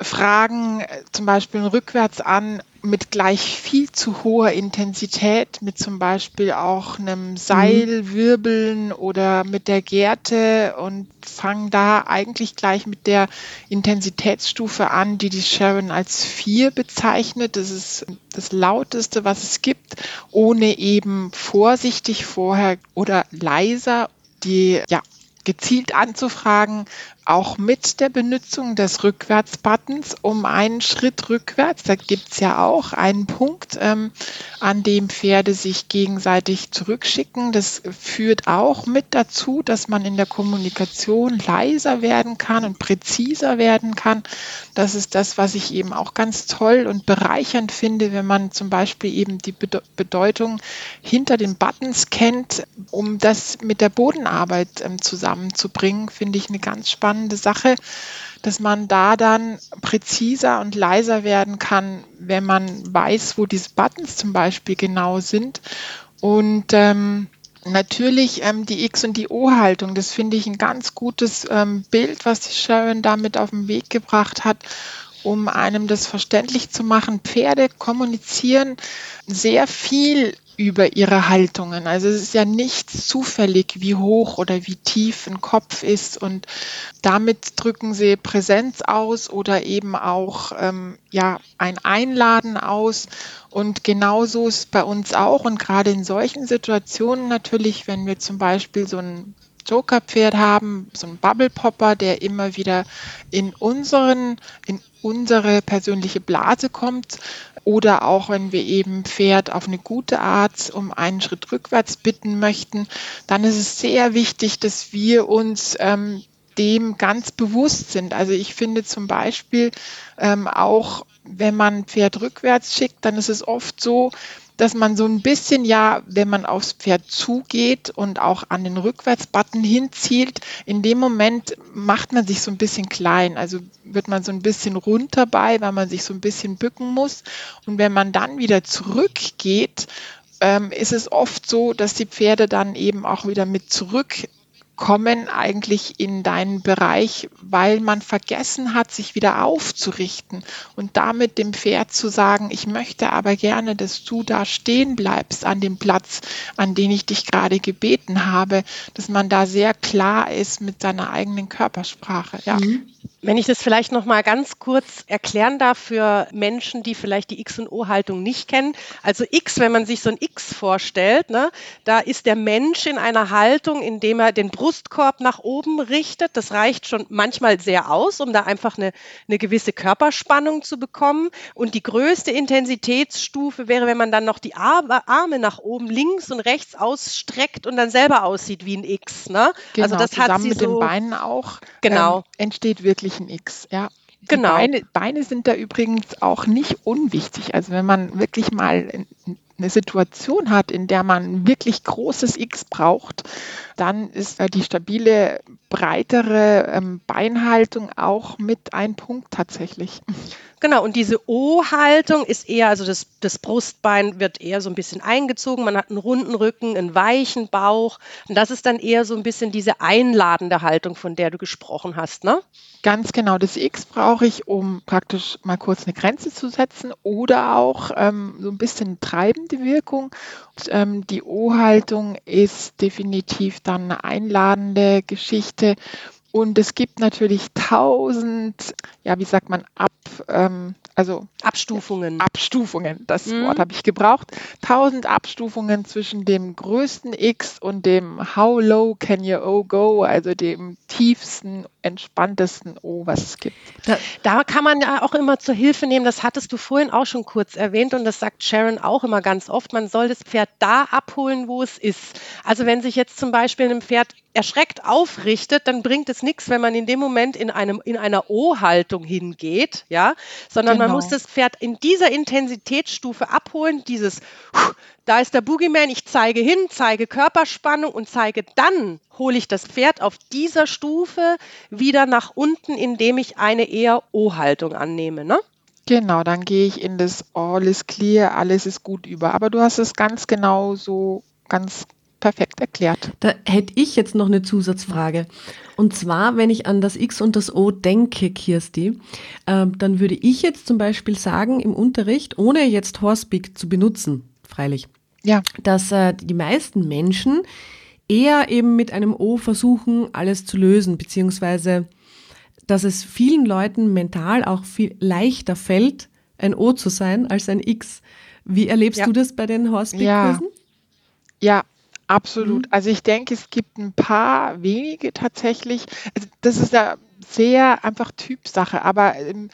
Fragen äh, zum Beispiel rückwärts an mit gleich viel zu hoher Intensität, mit zum Beispiel auch einem Seil mhm. wirbeln oder mit der Gerte und fangen da eigentlich gleich mit der Intensitätsstufe an, die die Sharon als vier bezeichnet. Das ist das lauteste, was es gibt, ohne eben vorsichtig vorher oder leiser die ja, gezielt anzufragen, auch mit der Benutzung des Rückwärtsbuttons um einen Schritt rückwärts. Da gibt es ja auch einen Punkt, ähm, an dem Pferde sich gegenseitig zurückschicken. Das führt auch mit dazu, dass man in der Kommunikation leiser werden kann und präziser werden kann. Das ist das, was ich eben auch ganz toll und bereichernd finde, wenn man zum Beispiel eben die Bedeutung hinter den Buttons kennt, um das mit der Bodenarbeit ähm, zusammenzubringen, finde ich eine ganz spannende spannende Sache, dass man da dann präziser und leiser werden kann, wenn man weiß, wo diese Buttons zum Beispiel genau sind. Und ähm, natürlich ähm, die X- und die O-Haltung, das finde ich ein ganz gutes ähm, Bild, was Sharon damit auf den Weg gebracht hat um einem das verständlich zu machen. Pferde kommunizieren sehr viel über ihre Haltungen. Also es ist ja nicht zufällig, wie hoch oder wie tief ein Kopf ist und damit drücken sie Präsenz aus oder eben auch ähm, ja ein Einladen aus. Und genauso ist bei uns auch und gerade in solchen Situationen natürlich, wenn wir zum Beispiel so ein Joker-Pferd haben, so ein Bubble Popper, der immer wieder in unseren, in unsere persönliche Blase kommt, oder auch wenn wir eben Pferd auf eine gute Art um einen Schritt rückwärts bitten möchten, dann ist es sehr wichtig, dass wir uns ähm, dem ganz bewusst sind. Also ich finde zum Beispiel ähm, auch wenn man Pferd rückwärts schickt, dann ist es oft so, dass man so ein bisschen ja, wenn man aufs Pferd zugeht und auch an den Rückwärtsbutton hinzielt, in dem Moment macht man sich so ein bisschen klein. Also wird man so ein bisschen runter bei, weil man sich so ein bisschen bücken muss. Und wenn man dann wieder zurückgeht, ähm, ist es oft so, dass die Pferde dann eben auch wieder mit zurück kommen eigentlich in deinen Bereich, weil man vergessen hat, sich wieder aufzurichten und damit dem Pferd zu sagen, ich möchte aber gerne, dass du da stehen bleibst an dem Platz, an den ich dich gerade gebeten habe, dass man da sehr klar ist mit seiner eigenen Körpersprache. Ja. Mhm. Wenn ich das vielleicht noch mal ganz kurz erklären darf für Menschen, die vielleicht die X und O-Haltung nicht kennen. Also X, wenn man sich so ein X vorstellt, ne, da ist der Mensch in einer Haltung, in dem er den Brustkorb nach oben richtet. Das reicht schon manchmal sehr aus, um da einfach eine, eine gewisse Körperspannung zu bekommen. Und die größte Intensitätsstufe wäre, wenn man dann noch die Arme nach oben links und rechts ausstreckt und dann selber aussieht wie ein X. Ne? Genau, also das zusammen hat sie mit so, den Beinen auch. Genau. Ähm, entsteht wirklich ein X, ja. Die genau. Beine, Beine sind da übrigens auch nicht unwichtig. Also wenn man wirklich mal eine Situation hat, in der man wirklich großes X braucht, dann ist die stabile, breitere ähm, Beinhaltung auch mit ein Punkt tatsächlich. Genau, und diese O-Haltung ist eher, also das, das Brustbein wird eher so ein bisschen eingezogen, man hat einen runden Rücken, einen weichen Bauch. Und das ist dann eher so ein bisschen diese einladende Haltung, von der du gesprochen hast, ne? Ganz genau, das X brauche ich, um praktisch mal kurz eine Grenze zu setzen oder auch ähm, so ein bisschen treibende Wirkung. Und, ähm, die O-Haltung ist definitiv dann eine einladende Geschichte. Und es gibt natürlich tausend, ja, wie sagt man, ab, ähm, also Abstufungen. Abstufungen, das mhm. Wort habe ich gebraucht. Tausend Abstufungen zwischen dem größten X und dem How low can your O go, also dem tiefsten, entspanntesten O, was es gibt. Da, da kann man ja auch immer zur Hilfe nehmen, das hattest du vorhin auch schon kurz erwähnt und das sagt Sharon auch immer ganz oft, man soll das Pferd da abholen, wo es ist. Also wenn sich jetzt zum Beispiel ein Pferd erschreckt aufrichtet, dann bringt es nichts, wenn man in dem Moment in, einem, in einer O-Haltung hingeht, ja, sondern genau. man muss das Pferd in dieser Intensitätsstufe abholen, dieses, da ist der Boogeyman, ich zeige hin, zeige Körperspannung und zeige dann, hole ich das Pferd auf dieser Stufe wieder nach unten, indem ich eine eher O-Haltung annehme, ne? Genau, dann gehe ich in das All is clear, alles ist gut über. Aber du hast es ganz genau so ganz perfekt erklärt. Da hätte ich jetzt noch eine Zusatzfrage. Und zwar, wenn ich an das X und das O denke, Kirsti, äh, dann würde ich jetzt zum Beispiel sagen im Unterricht, ohne jetzt Horsepeak zu benutzen, freilich, ja. dass äh, die meisten Menschen eher eben mit einem O versuchen, alles zu lösen, beziehungsweise dass es vielen Leuten mental auch viel leichter fällt, ein O zu sein als ein X. Wie erlebst ja. du das bei den Horsepeak-Kursen? Ja. ja, Absolut. Mhm. Also ich denke, es gibt ein paar wenige tatsächlich. Also das ist ja sehr einfach Typsache, aber ähm,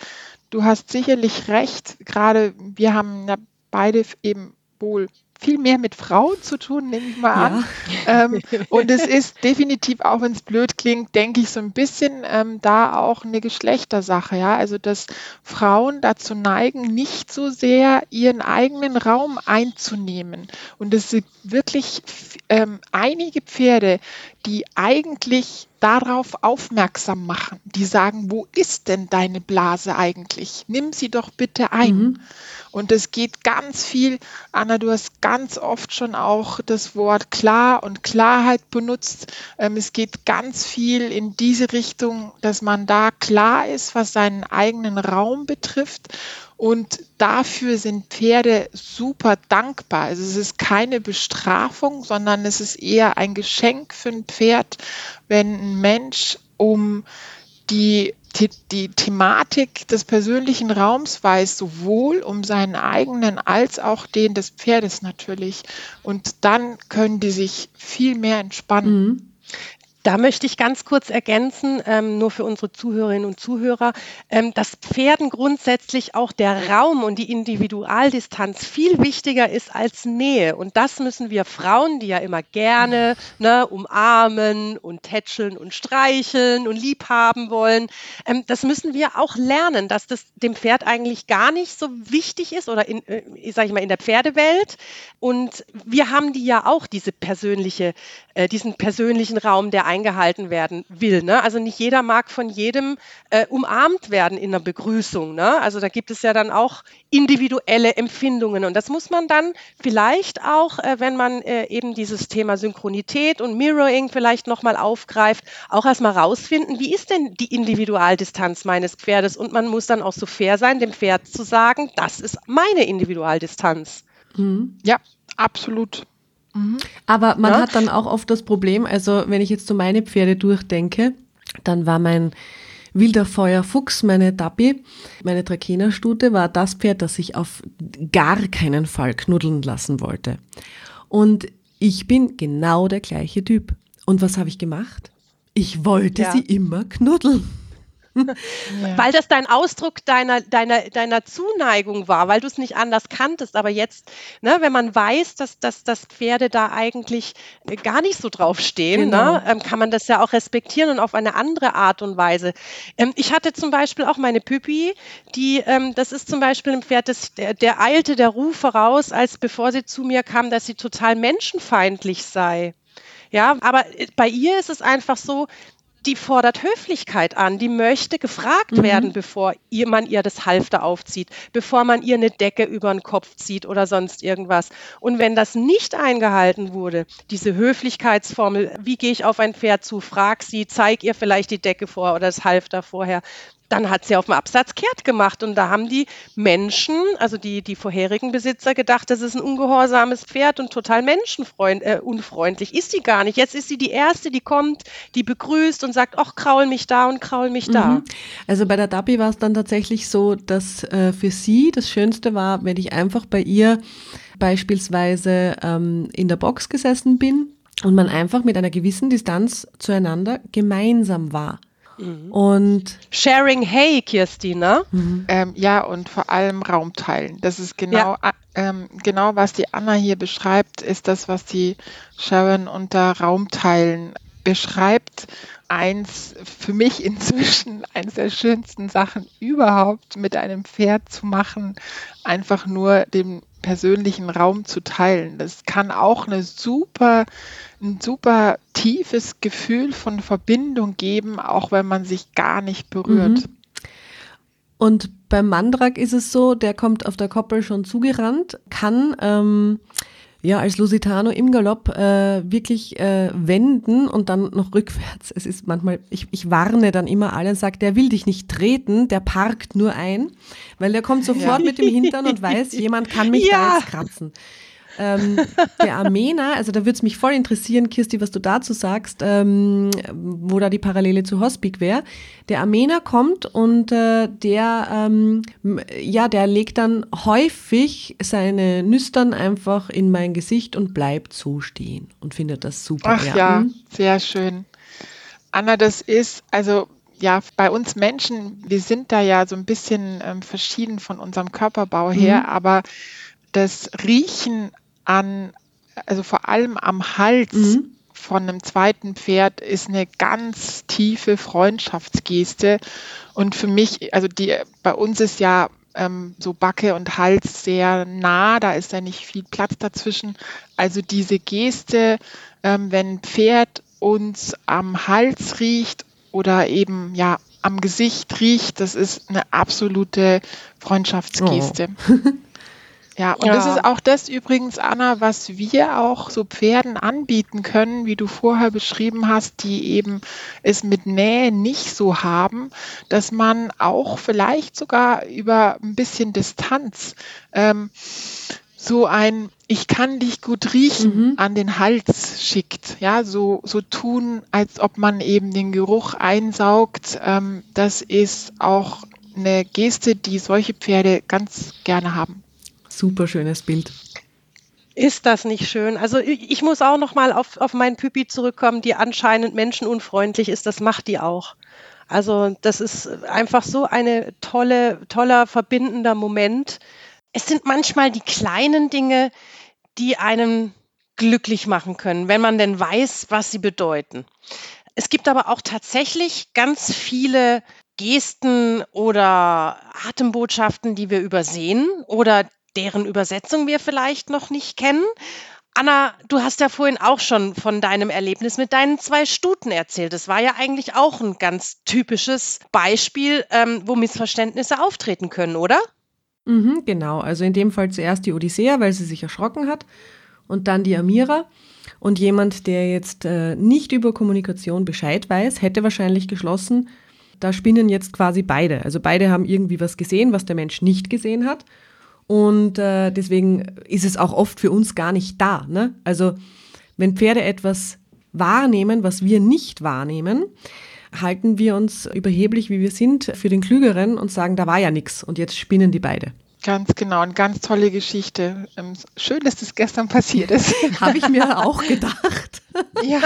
du hast sicherlich recht. Gerade wir haben ja beide eben wohl viel mehr mit Frauen zu tun, nehme ich mal an. Ja. Ähm, [laughs] und es ist definitiv, auch wenn es blöd klingt, denke ich so ein bisschen ähm, da auch eine Geschlechtersache. Ja? Also, dass Frauen dazu neigen, nicht so sehr ihren eigenen Raum einzunehmen. Und es sind wirklich ähm, einige Pferde, die eigentlich darauf aufmerksam machen. Die sagen, wo ist denn deine Blase eigentlich? Nimm sie doch bitte ein. Mhm. Und es geht ganz viel, Anna, du hast ganz oft schon auch das Wort klar und Klarheit benutzt. Ähm, es geht ganz viel in diese Richtung, dass man da klar ist, was seinen eigenen Raum betrifft. Und dafür sind Pferde super dankbar. Also es ist keine Bestrafung, sondern es ist eher ein Geschenk für ein Pferd, wenn ein Mensch um die die, die Thematik des persönlichen Raums weiß, sowohl um seinen eigenen als auch den des Pferdes natürlich. Und dann können die sich viel mehr entspannen. Mhm. Da möchte ich ganz kurz ergänzen, ähm, nur für unsere Zuhörerinnen und Zuhörer, ähm, dass Pferden grundsätzlich auch der Raum und die Individualdistanz viel wichtiger ist als Nähe. Und das müssen wir Frauen, die ja immer gerne ne, umarmen und tätscheln und streicheln und lieb haben wollen, ähm, das müssen wir auch lernen, dass das dem Pferd eigentlich gar nicht so wichtig ist oder in, äh, sag ich mal, in der Pferdewelt. Und wir haben die ja auch diese persönliche, äh, diesen persönlichen Raum, der eingehalten werden will. Ne? Also nicht jeder mag von jedem äh, umarmt werden in der Begrüßung. Ne? Also da gibt es ja dann auch individuelle Empfindungen und das muss man dann vielleicht auch, äh, wenn man äh, eben dieses Thema Synchronität und Mirroring vielleicht nochmal aufgreift, auch erstmal rausfinden, wie ist denn die Individualdistanz meines Pferdes und man muss dann auch so fair sein, dem Pferd zu sagen, das ist meine Individualdistanz. Mhm. Ja, absolut. Mhm. Aber man ja? hat dann auch oft das Problem, also wenn ich jetzt so meine Pferde durchdenke, dann war mein wilder Feuerfuchs, meine Dappi, meine Trakehnerstute, war das Pferd, das ich auf gar keinen Fall knuddeln lassen wollte. Und ich bin genau der gleiche Typ. Und was habe ich gemacht? Ich wollte ja. sie immer knuddeln. Ja. Weil das dein Ausdruck deiner, deiner, deiner Zuneigung war, weil du es nicht anders kanntest. Aber jetzt, ne, wenn man weiß, dass, dass, dass Pferde da eigentlich gar nicht so drauf stehen, ne, genau. ne, kann man das ja auch respektieren und auf eine andere Art und Weise. Ähm, ich hatte zum Beispiel auch meine Püppi, die, ähm, das ist zum Beispiel ein Pferd, das, der, der eilte der Ruf voraus, als bevor sie zu mir kam, dass sie total menschenfeindlich sei. Ja, aber äh, bei ihr ist es einfach so, die fordert Höflichkeit an, die möchte gefragt mhm. werden, bevor ihr, man ihr das Halfter aufzieht, bevor man ihr eine Decke über den Kopf zieht oder sonst irgendwas. Und wenn das nicht eingehalten wurde, diese Höflichkeitsformel, wie gehe ich auf ein Pferd zu, frag sie, zeig ihr vielleicht die Decke vor oder das Halfter vorher, dann hat sie auf dem Absatz kehrt gemacht und da haben die Menschen, also die, die vorherigen Besitzer gedacht, das ist ein ungehorsames Pferd und total menschenunfreundlich. Äh, ist sie gar nicht. Jetzt ist sie die Erste, die kommt, die begrüßt und sagt, ach, kraul mich da und kraul mich da. Mhm. Also bei der Dabi war es dann tatsächlich so, dass äh, für sie das Schönste war, wenn ich einfach bei ihr beispielsweise ähm, in der Box gesessen bin und man einfach mit einer gewissen Distanz zueinander gemeinsam war. Mhm. Und Sharing Hey, Kirstina. Mhm. Ähm, ja, und vor allem Raum teilen. Das ist genau, ja. ähm, genau, was die Anna hier beschreibt, ist das, was die Sharon unter Raum teilen beschreibt. Eins für mich inzwischen eines der schönsten Sachen überhaupt mit einem Pferd zu machen, einfach nur den persönlichen Raum zu teilen. Das kann auch eine super, ein super tiefes Gefühl von Verbindung geben, auch wenn man sich gar nicht berührt. Mhm. Und beim Mandrak ist es so, der kommt auf der Koppel schon zugerannt, kann ähm, ja, als Lusitano im Galopp äh, wirklich äh, wenden und dann noch rückwärts. Es ist manchmal, ich, ich warne dann immer alle und sage, der will dich nicht treten, der parkt nur ein, weil der kommt sofort ja. mit dem Hintern und weiß, jemand kann mich [laughs] ja. da jetzt kratzen. Ähm, der Armener, also da würde es mich voll interessieren, Kirsti, was du dazu sagst, ähm, wo da die Parallele zu Hospik wäre. Der Armener kommt und äh, der, ähm, ja, der legt dann häufig seine Nüstern einfach in mein Gesicht und bleibt so stehen und findet das super. Ach ja, hm? sehr schön. Anna, das ist, also ja, bei uns Menschen, wir sind da ja so ein bisschen ähm, verschieden von unserem Körperbau her, mhm. aber das Riechen an, also vor allem am Hals mhm. von einem zweiten Pferd ist eine ganz tiefe Freundschaftsgeste. Und für mich, also die, bei uns ist ja ähm, so Backe und Hals sehr nah, da ist ja nicht viel Platz dazwischen. Also diese Geste, ähm, wenn ein Pferd uns am Hals riecht oder eben ja am Gesicht riecht, das ist eine absolute Freundschaftsgeste. Oh. [laughs] Ja, und ja. das ist auch das übrigens, Anna, was wir auch so Pferden anbieten können, wie du vorher beschrieben hast, die eben es mit Nähe nicht so haben, dass man auch vielleicht sogar über ein bisschen Distanz ähm, so ein ich kann dich gut riechen mhm. an den Hals schickt. Ja, so, so tun, als ob man eben den Geruch einsaugt. Ähm, das ist auch eine Geste, die solche Pferde ganz gerne haben. Super schönes Bild. Ist das nicht schön? Also ich muss auch noch mal auf, auf meinen Püppi zurückkommen, die anscheinend menschenunfreundlich ist. Das macht die auch. Also das ist einfach so eine tolle, toller verbindender Moment. Es sind manchmal die kleinen Dinge, die einen glücklich machen können, wenn man denn weiß, was sie bedeuten. Es gibt aber auch tatsächlich ganz viele Gesten oder Atembotschaften, die wir übersehen oder deren Übersetzung wir vielleicht noch nicht kennen. Anna, du hast ja vorhin auch schon von deinem Erlebnis mit deinen zwei Stuten erzählt. Das war ja eigentlich auch ein ganz typisches Beispiel, ähm, wo Missverständnisse auftreten können, oder? Mhm, genau. Also in dem Fall zuerst die Odyssea, weil sie sich erschrocken hat, und dann die Amira. Und jemand, der jetzt äh, nicht über Kommunikation Bescheid weiß, hätte wahrscheinlich geschlossen, da spinnen jetzt quasi beide. Also beide haben irgendwie was gesehen, was der Mensch nicht gesehen hat. Und äh, deswegen ist es auch oft für uns gar nicht da. Ne? Also wenn Pferde etwas wahrnehmen, was wir nicht wahrnehmen, halten wir uns überheblich, wie wir sind, für den Klügeren und sagen, da war ja nichts und jetzt spinnen die beide. Ganz genau, eine ganz tolle Geschichte. Ähm, schön, dass das gestern passiert ist. [laughs] Habe ich mir auch gedacht. [laughs] ja,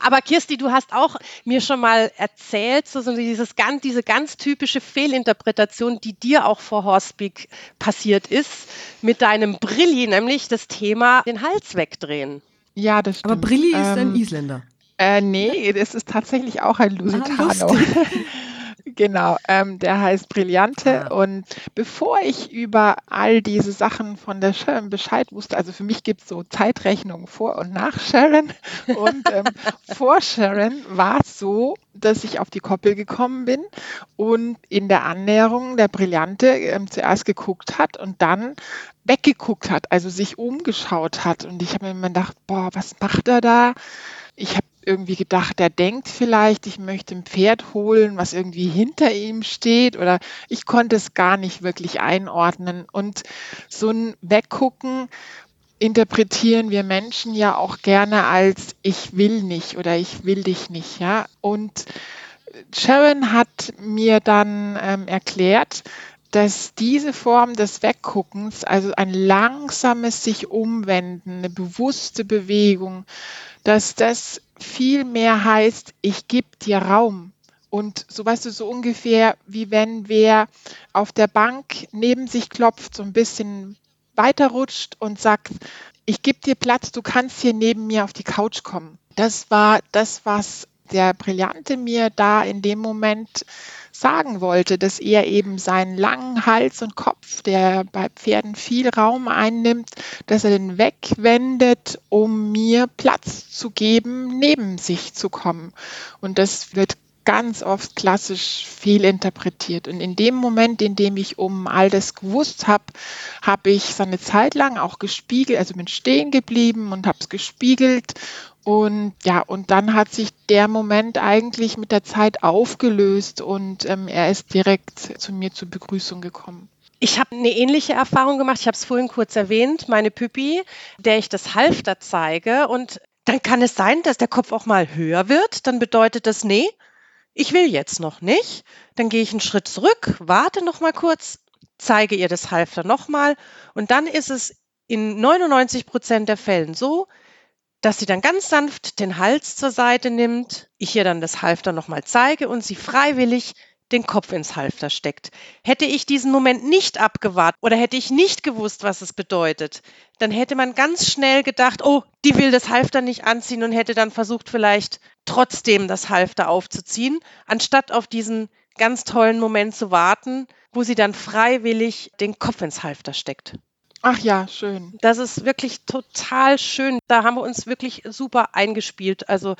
aber Kirsti, du hast auch mir schon mal erzählt, so, so dieses ganz, diese ganz typische Fehlinterpretation, die dir auch vor Horsepeak passiert ist, mit deinem Brilli, nämlich das Thema den Hals wegdrehen. Ja, das stimmt. Aber Brilli ist ähm, ein Isländer. Äh, nee, das ist tatsächlich auch ein Lusitano. Ah, [laughs] Genau, ähm, der heißt Brillante. Ah. Und bevor ich über all diese Sachen von der Sharon Bescheid wusste, also für mich gibt es so Zeitrechnungen vor und nach Sharon. Und ähm, [laughs] vor Sharon war es so, dass ich auf die Koppel gekommen bin und in der Annäherung der Brillante ähm, zuerst geguckt hat und dann weggeguckt hat, also sich umgeschaut hat. Und ich habe mir immer gedacht, boah, was macht er da? Ich habe irgendwie gedacht, er denkt vielleicht, ich möchte ein Pferd holen, was irgendwie hinter ihm steht oder ich konnte es gar nicht wirklich einordnen. Und so ein Weggucken interpretieren wir Menschen ja auch gerne als ich will nicht oder ich will dich nicht, ja. Und Sharon hat mir dann ähm, erklärt, dass diese Form des Wegguckens, also ein langsames sich umwenden, eine bewusste Bewegung, dass das viel mehr heißt, ich gebe dir Raum. Und so weißt du, so ungefähr wie wenn wer auf der Bank neben sich klopft, so ein bisschen weiterrutscht und sagt, ich gebe dir Platz, du kannst hier neben mir auf die Couch kommen. Das war das, was der Brillante mir da in dem Moment sagen wollte, dass er eben seinen langen Hals und Kopf, der bei Pferden viel Raum einnimmt, dass er den wegwendet, um mir Platz zu geben, neben sich zu kommen. Und das wird ganz oft klassisch fehlinterpretiert. Und in dem Moment, in dem ich um all das gewusst habe, habe ich so eine Zeit lang auch gespiegelt, also bin stehen geblieben und habe es gespiegelt und ja, und dann hat sich der Moment eigentlich mit der Zeit aufgelöst und ähm, er ist direkt zu mir zur Begrüßung gekommen. Ich habe eine ähnliche Erfahrung gemacht. Ich habe es vorhin kurz erwähnt, meine Püppi, der ich das Halfter zeige. Und dann kann es sein, dass der Kopf auch mal höher wird. Dann bedeutet das, nee, ich will jetzt noch nicht. Dann gehe ich einen Schritt zurück, warte noch mal kurz, zeige ihr das Halfter noch mal. Und dann ist es in 99 Prozent der Fällen so, dass sie dann ganz sanft den Hals zur Seite nimmt, ich ihr dann das Halfter nochmal zeige und sie freiwillig den Kopf ins Halfter steckt. Hätte ich diesen Moment nicht abgewartet oder hätte ich nicht gewusst, was es bedeutet, dann hätte man ganz schnell gedacht, oh, die will das Halfter nicht anziehen und hätte dann versucht, vielleicht trotzdem das Halfter aufzuziehen, anstatt auf diesen ganz tollen Moment zu warten, wo sie dann freiwillig den Kopf ins Halfter steckt. Ach ja, schön. Das ist wirklich total schön. Da haben wir uns wirklich super eingespielt. Also,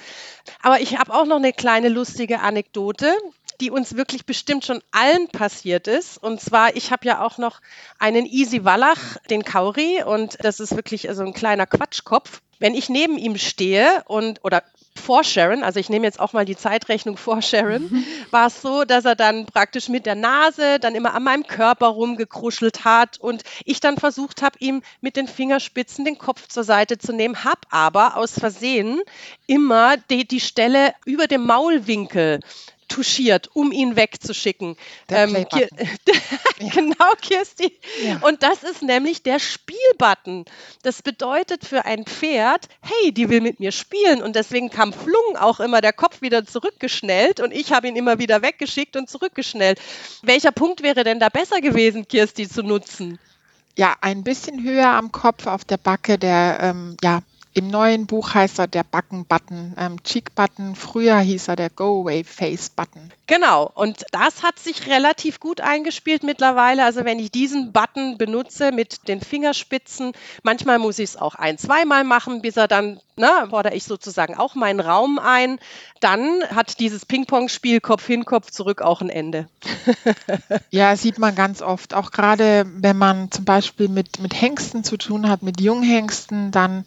aber ich habe auch noch eine kleine lustige Anekdote, die uns wirklich bestimmt schon allen passiert ist. Und zwar, ich habe ja auch noch einen Easy Wallach, den Kauri, und das ist wirklich so ein kleiner Quatschkopf. Wenn ich neben ihm stehe und oder vor Sharon, also ich nehme jetzt auch mal die Zeitrechnung vor Sharon, mhm. [laughs] war es so, dass er dann praktisch mit der Nase dann immer an meinem Körper rumgekruschelt hat und ich dann versucht habe, ihm mit den Fingerspitzen den Kopf zur Seite zu nehmen, habe aber aus Versehen immer die, die Stelle über dem Maulwinkel touchiert, um ihn wegzuschicken. Ähm, Kir [laughs] [laughs] genau, Kirsti. Ja. Und das ist nämlich der Spielbutton. Das bedeutet für ein Pferd, hey, die will mit mir spielen. Und deswegen kam Flung auch immer der Kopf wieder zurückgeschnellt und ich habe ihn immer wieder weggeschickt und zurückgeschnellt. Welcher Punkt wäre denn da besser gewesen, Kirsti, zu nutzen? Ja, ein bisschen höher am Kopf auf der Backe, der ähm, ja, im neuen Buch heißt er der Backen-Button, ähm, Cheek-Button. Früher hieß er der Go-Away-Face-Button. Genau, und das hat sich relativ gut eingespielt mittlerweile. Also wenn ich diesen Button benutze mit den Fingerspitzen, manchmal muss ich es auch ein, zweimal machen, bis er dann, na, fordere ich sozusagen auch meinen Raum ein. Dann hat dieses Ping-Pong-Spiel Kopf hin, Kopf zurück auch ein Ende. [laughs] ja, sieht man ganz oft. Auch gerade wenn man zum Beispiel mit, mit Hengsten zu tun hat, mit Junghengsten, dann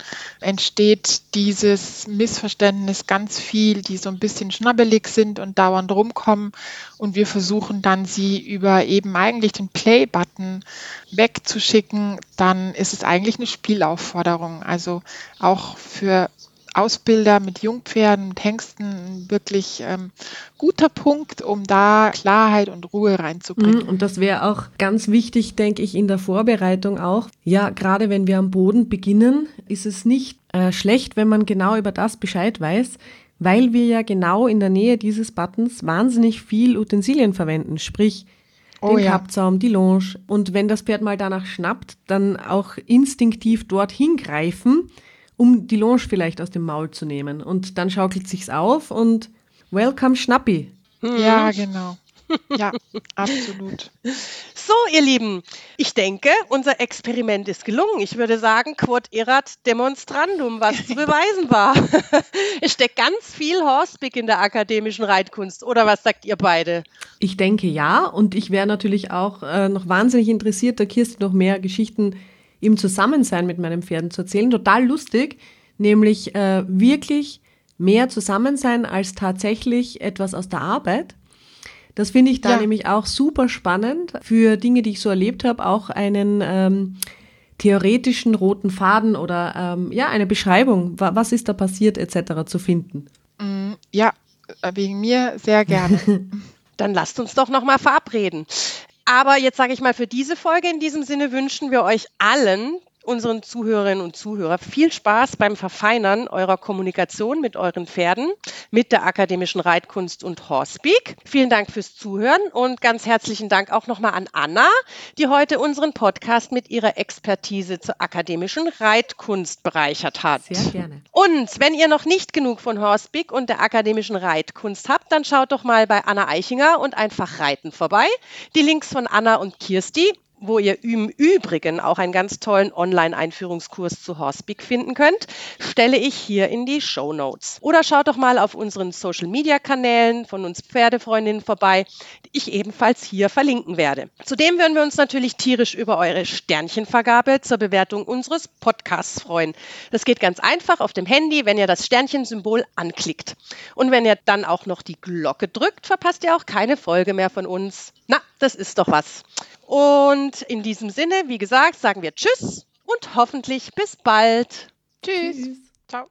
entsteht dieses Missverständnis ganz viel, die so ein bisschen schnabbelig sind und dauernd rumkommen. Und wir versuchen dann, sie über eben eigentlich den Play-Button wegzuschicken. Dann ist es eigentlich eine Spielaufforderung. Also auch für Ausbilder mit Jungpferden, mit Hengsten wirklich ähm, guter Punkt, um da Klarheit und Ruhe reinzubringen. Mhm, und das wäre auch ganz wichtig, denke ich, in der Vorbereitung auch. Ja, gerade wenn wir am Boden beginnen, ist es nicht äh, schlecht, wenn man genau über das Bescheid weiß, weil wir ja genau in der Nähe dieses Buttons wahnsinnig viel Utensilien verwenden, sprich den oh, ja. Kappzaum, die Longe. Und wenn das Pferd mal danach schnappt, dann auch instinktiv dorthin greifen um die Longe vielleicht aus dem Maul zu nehmen. Und dann schaukelt sich's auf und welcome Schnappi. Ja, genau. Ja, absolut. So, ihr Lieben, ich denke, unser Experiment ist gelungen. Ich würde sagen, quod erat demonstrandum, was zu beweisen war. [laughs] es steckt ganz viel Horsepick in der akademischen Reitkunst. Oder was sagt ihr beide? Ich denke ja. Und ich wäre natürlich auch äh, noch wahnsinnig interessiert, da Kirsti noch mehr Geschichten im Zusammensein mit meinen Pferden zu erzählen. Total lustig, nämlich äh, wirklich mehr Zusammensein als tatsächlich etwas aus der Arbeit. Das finde ich da ja. nämlich auch super spannend für Dinge, die ich so erlebt habe, auch einen ähm, theoretischen roten Faden oder ähm, ja eine Beschreibung, was ist da passiert etc. zu finden. Mm, ja, äh, wegen mir sehr gerne. [laughs] Dann lasst uns doch noch mal verabreden. Aber jetzt sage ich mal, für diese Folge in diesem Sinne wünschen wir euch allen unseren Zuhörerinnen und Zuhörern viel Spaß beim Verfeinern eurer Kommunikation mit euren Pferden, mit der akademischen Reitkunst und Horsepeak. Vielen Dank fürs Zuhören und ganz herzlichen Dank auch nochmal an Anna, die heute unseren Podcast mit ihrer Expertise zur akademischen Reitkunst bereichert hat. Sehr gerne. Und wenn ihr noch nicht genug von Horsepeak und der akademischen Reitkunst habt, dann schaut doch mal bei Anna Eichinger und einfach reiten vorbei. Die Links von Anna und Kirsti wo ihr im Übrigen auch einen ganz tollen Online-Einführungskurs zu Horsepeak finden könnt, stelle ich hier in die Show Notes. Oder schaut doch mal auf unseren Social-Media-Kanälen von uns Pferdefreundinnen vorbei, die ich ebenfalls hier verlinken werde. Zudem würden wir uns natürlich tierisch über eure Sternchenvergabe zur Bewertung unseres Podcasts freuen. Das geht ganz einfach auf dem Handy, wenn ihr das Sternchensymbol anklickt. Und wenn ihr dann auch noch die Glocke drückt, verpasst ihr auch keine Folge mehr von uns. Na, das ist doch was. Und in diesem Sinne, wie gesagt, sagen wir Tschüss und hoffentlich bis bald. Tschüss. Tschüss. Ciao.